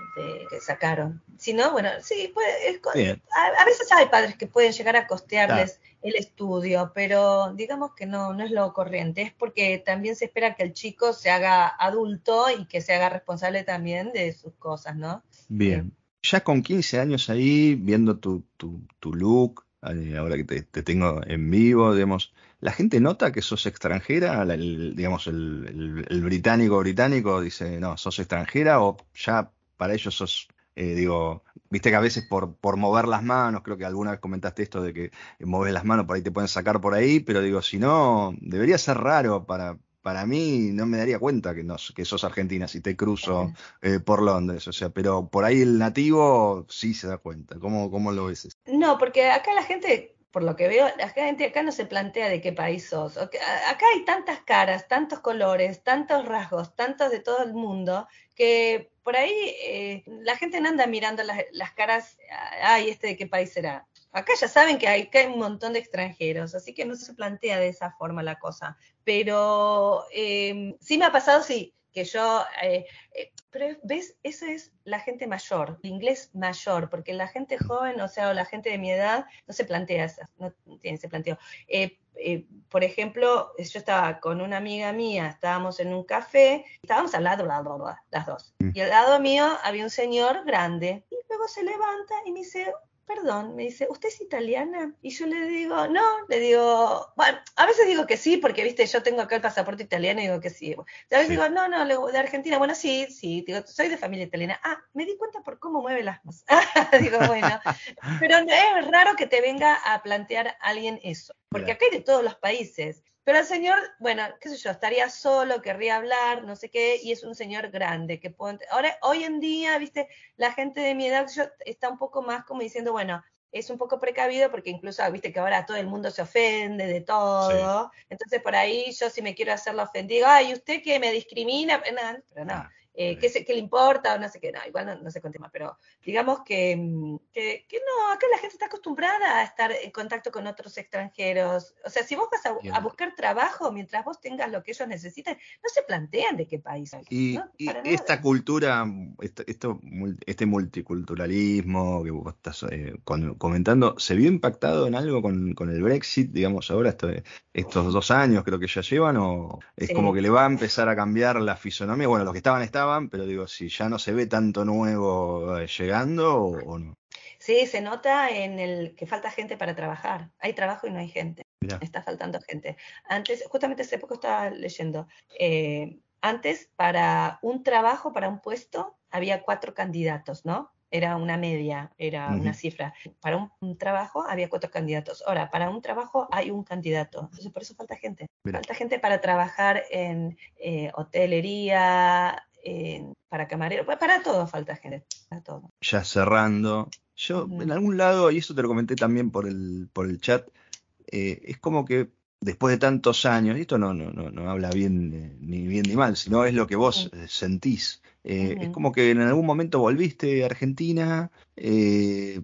Speaker 2: que sacaron. Si no, bueno, sí, puede, a, veces hay padres que pueden llegar a costearles el estudio, pero digamos que no, no es lo corriente, es porque también se espera que el chico se haga adulto y que se haga responsable también de sus cosas, ¿no?
Speaker 1: Bien. Ya con 15 años ahí, viendo tu, tu, tu look, ahora que te, tengo en vivo, digamos, la gente nota que sos extranjera, digamos, el, británico británico dice, no, sos extranjera o ya para ellos sos, eh, digo, viste que a veces por, por mover las manos, creo que alguna vez comentaste esto de que moves las manos, por ahí te pueden sacar por ahí, pero digo, si no, debería ser raro para, para mí no me daría cuenta que, no, que sos argentina si te cruzo eh, por Londres, o sea, pero por ahí el nativo sí se da cuenta. ¿Cómo, cómo lo ves?
Speaker 2: No, porque acá la gente, por lo que veo, la gente acá no se plantea de qué país sos. Acá hay tantas caras, tantos colores, tantos rasgos, tantos de todo el mundo, que por ahí eh, la gente no anda mirando las, las caras, ay, este de qué país será Acá ya saben que hay, que hay un montón de extranjeros, así que no se plantea de esa forma la cosa. Pero em, sí me ha pasado, sí, que yo, eh, eh, pero ves, eso es la gente mayor, el inglés mayor, porque la gente joven, o sea, o la gente de mi edad, no se plantea eso, no tiene ese planteo. Eh, por ejemplo, yo estaba con una amiga mía, estábamos en un café, estábamos al lado, lado, las dos, mm. y al lado mío había un señor grande, y luego se levanta y me dice, perdón, me dice, ¿usted es italiana? Y yo le digo, no, le digo, bueno, a veces digo que sí, porque, viste, yo tengo acá el pasaporte italiano y digo que sí. A veces digo, no, no, de Argentina, bueno, sí, sí, digo, soy de familia italiana. Ah, me di cuenta por cómo mueve las manos. <laughs> digo, bueno, pero es raro que te venga a plantear alguien eso, porque acá hay de todos los países. Pero el señor, bueno, qué sé yo, estaría solo, querría hablar, no sé qué, y es un señor grande que puedo... Ahora, hoy en día, viste, la gente de mi edad está un poco más como diciendo, bueno, es un poco precavido porque incluso, viste que ahora todo el mundo se ofende de todo. Entonces, por ahí yo si me quiero hacer la ofendida, ay, ¿usted que me discrimina? Pero no, ah eh, qué, qué, le importa o no sé qué, no, igual no, sé con tema, pero digamos que, mm, que, que, no, acá la gente está acostumbrada a estar en contacto con otros extranjeros. O sea, si vos vas a, buscar trabajo mientras vos tengas lo que ellos necesitan, no se plantean de qué país.
Speaker 1: Y, y esta cultura, esto, este multiculturalismo que vos estás eh, comentando, ¿se vio impactado en algo con, con el Brexit, digamos, ahora esto, estos dos años creo que ya llevan, o es como que le va a empezar a cambiar la fisonomía? Bueno, los que estaban estaban pero digo, si ya no se ve tanto nuevo eh, llegando o, no.
Speaker 2: Sí, se nota en el que falta gente para trabajar. Hay trabajo y no hay gente. Está faltando gente. Antes, justamente hace poco estaba leyendo, eh, antes para un trabajo, para un puesto, había cuatro candidatos, ¿no? Era una media, era una cifra. Para un, trabajo había cuatro candidatos. Ahora, para un trabajo hay un candidato. Entonces, por eso falta gente. Falta gente para trabajar en eh, hotelería, para camarero, para todo falta gente, para todo.
Speaker 1: Ya cerrando, yo en algún lado, y eso te lo comenté también por el, por el chat, eh, es como que después de tantos años, y esto no, no, no, no habla bien ni bien ni mal, sino es lo que vos eh, sentís. Eh, es como que en algún momento volviste a Argentina,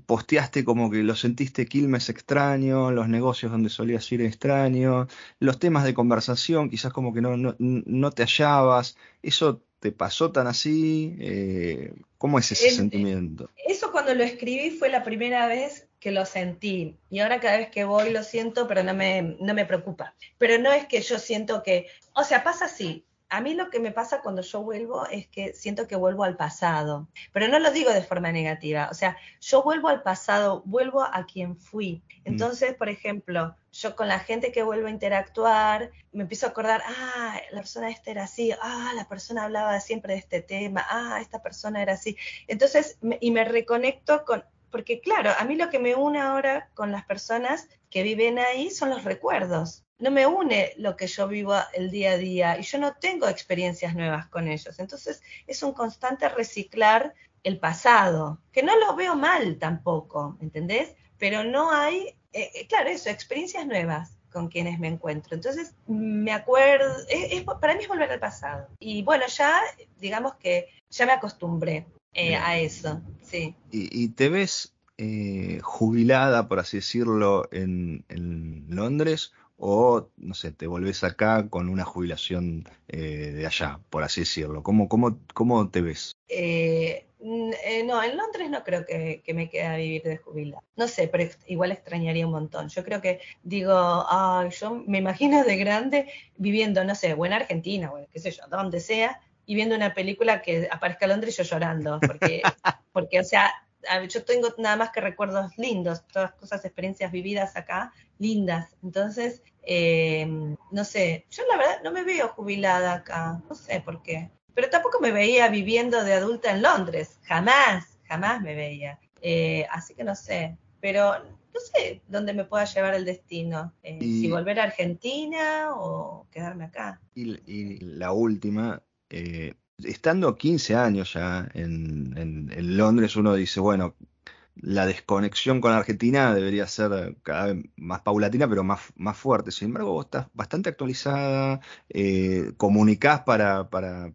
Speaker 1: posteaste como que lo sentiste Quilmes extraño, los negocios donde solías ir extraño, los temas de conversación quizás como que no, no, no te hallabas. ¿Eso te pasó tan así? Eh, ¿Cómo es ese sentimiento?
Speaker 2: Eso cuando lo escribí fue la primera vez que lo sentí. Y ahora cada vez que voy lo siento, pero no me, no me preocupa. Pero no es que yo siento que, o sea, pasa así. A mí lo que me pasa cuando yo vuelvo es que siento que vuelvo al pasado, pero no lo digo de forma negativa, o sea, yo vuelvo al pasado, vuelvo a quien fui. Mm. Entonces, por ejemplo, yo con la gente que vuelvo a interactuar, me empiezo a acordar, ah, la persona esta era así, ah, la persona hablaba siempre de este tema, ah, esta persona era así. Entonces, y me reconecto con, porque claro, a mí lo que me une ahora con las personas que viven ahí son los recuerdos. No me une lo que yo vivo el día a día y yo no tengo experiencias nuevas con ellos. Entonces, es un constante reciclar el pasado, que no lo veo mal tampoco, ¿entendés? Pero no hay eh, eh, claro, eso, experiencias nuevas con quienes me encuentro. Entonces, me acuerdo, es, para mí es volver al pasado. Y bueno, ya, digamos que ya me acostumbré eh, a eso, sí.
Speaker 1: ¿Y, te ves jubilada, por así decirlo, en, Londres? ¿O, no sé, te volvés acá con una jubilación de allá, por así decirlo? ¿Cómo, cómo, cómo te ves?
Speaker 2: Eh, no, en Londres no creo que, me quede a vivir de jubilada. No sé, pero igual extrañaría un montón. Yo creo que, digo, ah, yo me imagino de grande viviendo, no sé, o en Argentina, o qué sé yo, donde sea, y viendo una película que aparezca Londres y yo llorando. Porque, <laughs> porque o sea, yo tengo nada más que recuerdos lindos, todas cosas, experiencias vividas acá, lindas. Entonces, eh, no sé, yo la verdad no me veo jubilada acá, no sé por qué pero tampoco me veía viviendo de adulta en Londres, jamás, jamás me veía. Eh, así que no sé, pero no sé dónde me pueda llevar el destino, eh, si volver a Argentina o quedarme acá.
Speaker 1: Y, la última, eh, estando 15 años ya en, Londres, uno dice, bueno, la desconexión con Argentina debería ser cada vez más paulatina, pero más, más fuerte. Sin embargo, vos estás bastante actualizada, comunicás para, para,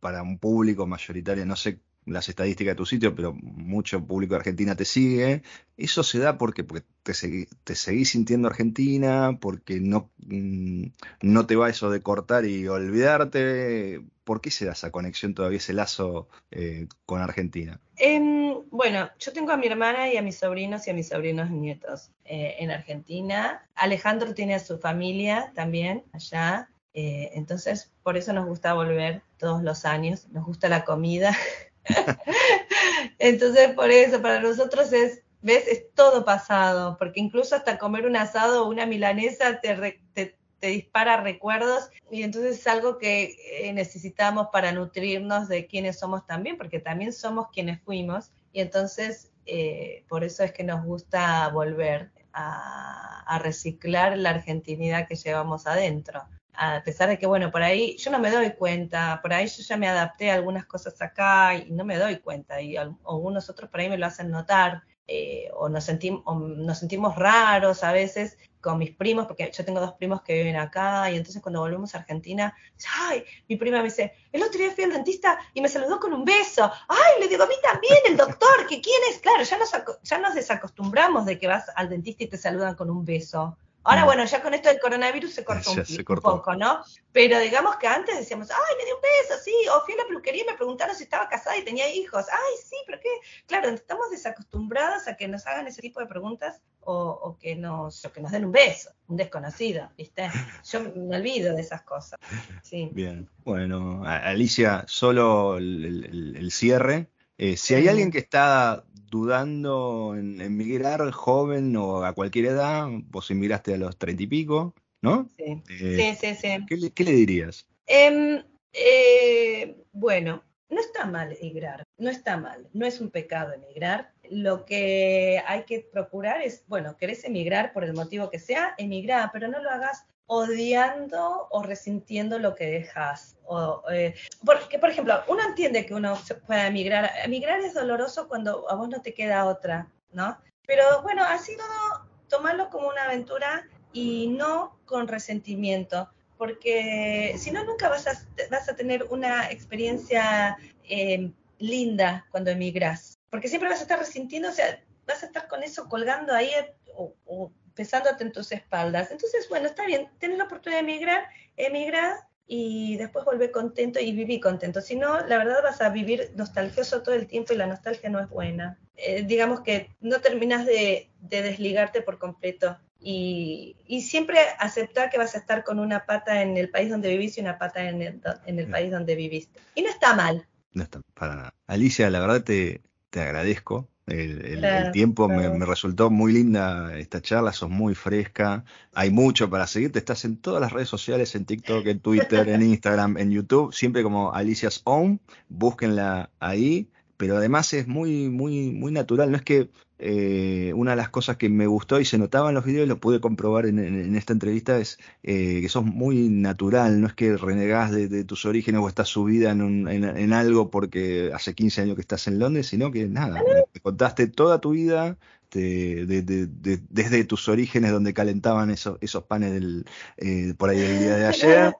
Speaker 1: para un público mayoritario, no sé las estadísticas de tu sitio, pero mucho público de Argentina te sigue. ¿Eso se da porque, te, te seguís sintiendo Argentina? ¿Porque no, mm, no te va eso de cortar y olvidarte? ¿Por qué se da esa conexión todavía, ese lazo eh, con Argentina?
Speaker 2: Em, bueno, yo tengo a mi hermana y a mis sobrinos y a mis sobrinos nietos eh, en Argentina. Alejandro tiene a su familia también allá. Eh, entonces, por eso nos gusta volver todos los años. Nos gusta la comida. <laughs> <laughs> Entonces, por eso, para nosotros es, ves, es todo pasado, porque incluso hasta comer un asado o una milanesa te, te, dispara recuerdos y entonces es algo que eh, necesitamos para nutrirnos de quiénes somos también, porque también somos quienes fuimos y entonces eh, por eso es que nos gusta volver a reciclar la argentinidad que llevamos adentro a pesar de que, bueno, por ahí yo no me doy cuenta, por ahí yo ya me adapté a algunas cosas acá y no me doy cuenta, y algunos otros por ahí me lo hacen notar, eh, o, nos sentimos, nos sentimos raros a veces con mis primos, porque yo tengo dos primos que viven acá, y entonces cuando volvemos a Argentina, ay, mi prima me dice, el otro día fui al dentista y me saludó con un beso, ay, le digo a mí también, el doctor, que quién es, claro, ya nos, ya nos desacostumbramos de que vas al dentista y te saludan con un beso. Ahora, mm. bueno, ya con esto del coronavirus se cortó, un, poco, ¿no? Pero digamos que antes decíamos, ay, me dio un beso, sí, o fui a la peluquería y me preguntaron si estaba casada y tenía hijos. Ay, sí, pero qué. Claro, estamos desacostumbrados a que nos hagan ese tipo de preguntas o, que, nos, que nos den un beso, un desconocido, ¿viste? Yo me olvido de esas cosas. Sí.
Speaker 1: Bien, bueno, Alicia, solo el, cierre. Eh, si hay alguien que está dudando en emigrar joven o a cualquier edad, vos emigraste a los treinta y pico, ¿no?
Speaker 2: Sí, eh, sí, sí,
Speaker 1: ¿qué, le dirías?
Speaker 2: Em, eh, bueno, no está mal emigrar, no está mal, no es un pecado emigrar. Lo que hay que procurar es, bueno, querés emigrar por el motivo que sea, emigrar, pero no lo hagas odiando o resintiendo lo que dejas. O, eh, porque, por ejemplo, uno entiende que uno pueda emigrar. Emigrar es doloroso cuando a vos no te queda otra, ¿no? Pero bueno, así no tomarlo como una aventura y no con resentimiento, porque si no, nunca vas a, vas a tener una experiencia eh, linda cuando emigras, porque siempre vas a estar resintiendo, o sea, vas a estar con eso colgando ahí o pesándote en tus espaldas. Entonces, bueno, está bien, tienes la oportunidad de emigrar, emigrar y después volver contento y vivir contento. Si no, la verdad vas a vivir nostalgioso todo el tiempo y la nostalgia no es buena. Eh, digamos que no terminas de, desligarte por completo y, siempre aceptar que vas a estar con una pata en el país donde vivís y una pata en el, en el país donde viviste. Y no está mal.
Speaker 1: No está para nada. Alicia, la verdad te, te agradezco el, tiempo me, resultó muy linda esta charla, sos muy fresca, hay mucho para seguirte, estás en todas las redes sociales, en TikTok, en Twitter, en <laughs> Instagram, en YouTube, siempre como Alicia's Own, búsquenla ahí, pero además es muy, muy, muy natural, no es que eh, una de las cosas que me gustó y se notaba en los videos, lo pude comprobar en, esta entrevista, es eh, que sos muy natural, no es que renegás de, tus orígenes o estás subida en, en, algo porque hace 15 años que estás en Londres, sino que nada, te contaste toda tu vida, desde tus orígenes donde calentaban esos, esos panes del, eh, por ahí del día de ayer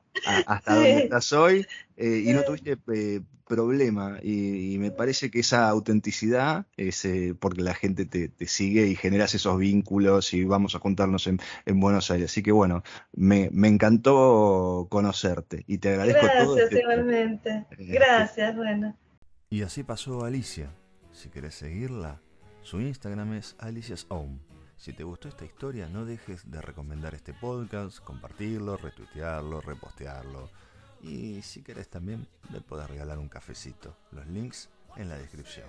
Speaker 1: hasta donde estás hoy y no tuviste problema y, me parece que esa autenticidad es eh, porque la gente te, sigue y generas esos vínculos y vamos a juntarnos en, Buenos Aires. Así que bueno, me, encantó conocerte y te agradezco
Speaker 2: todo. Gracias, este igualmente. Eh, Gracias, bueno.
Speaker 1: Y así pasó Alicia. Si querés seguirla, su Instagram es Alicia's Home. Si te gustó esta historia, no dejes de recomendar este podcast, compartirlo, retuitearlo, repostearlo y si querés también me podés regalar un cafecito. Los links en la descripción.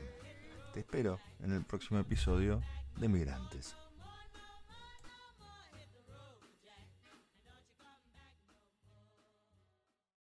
Speaker 1: Te espero en el próximo episodio de Migrantes.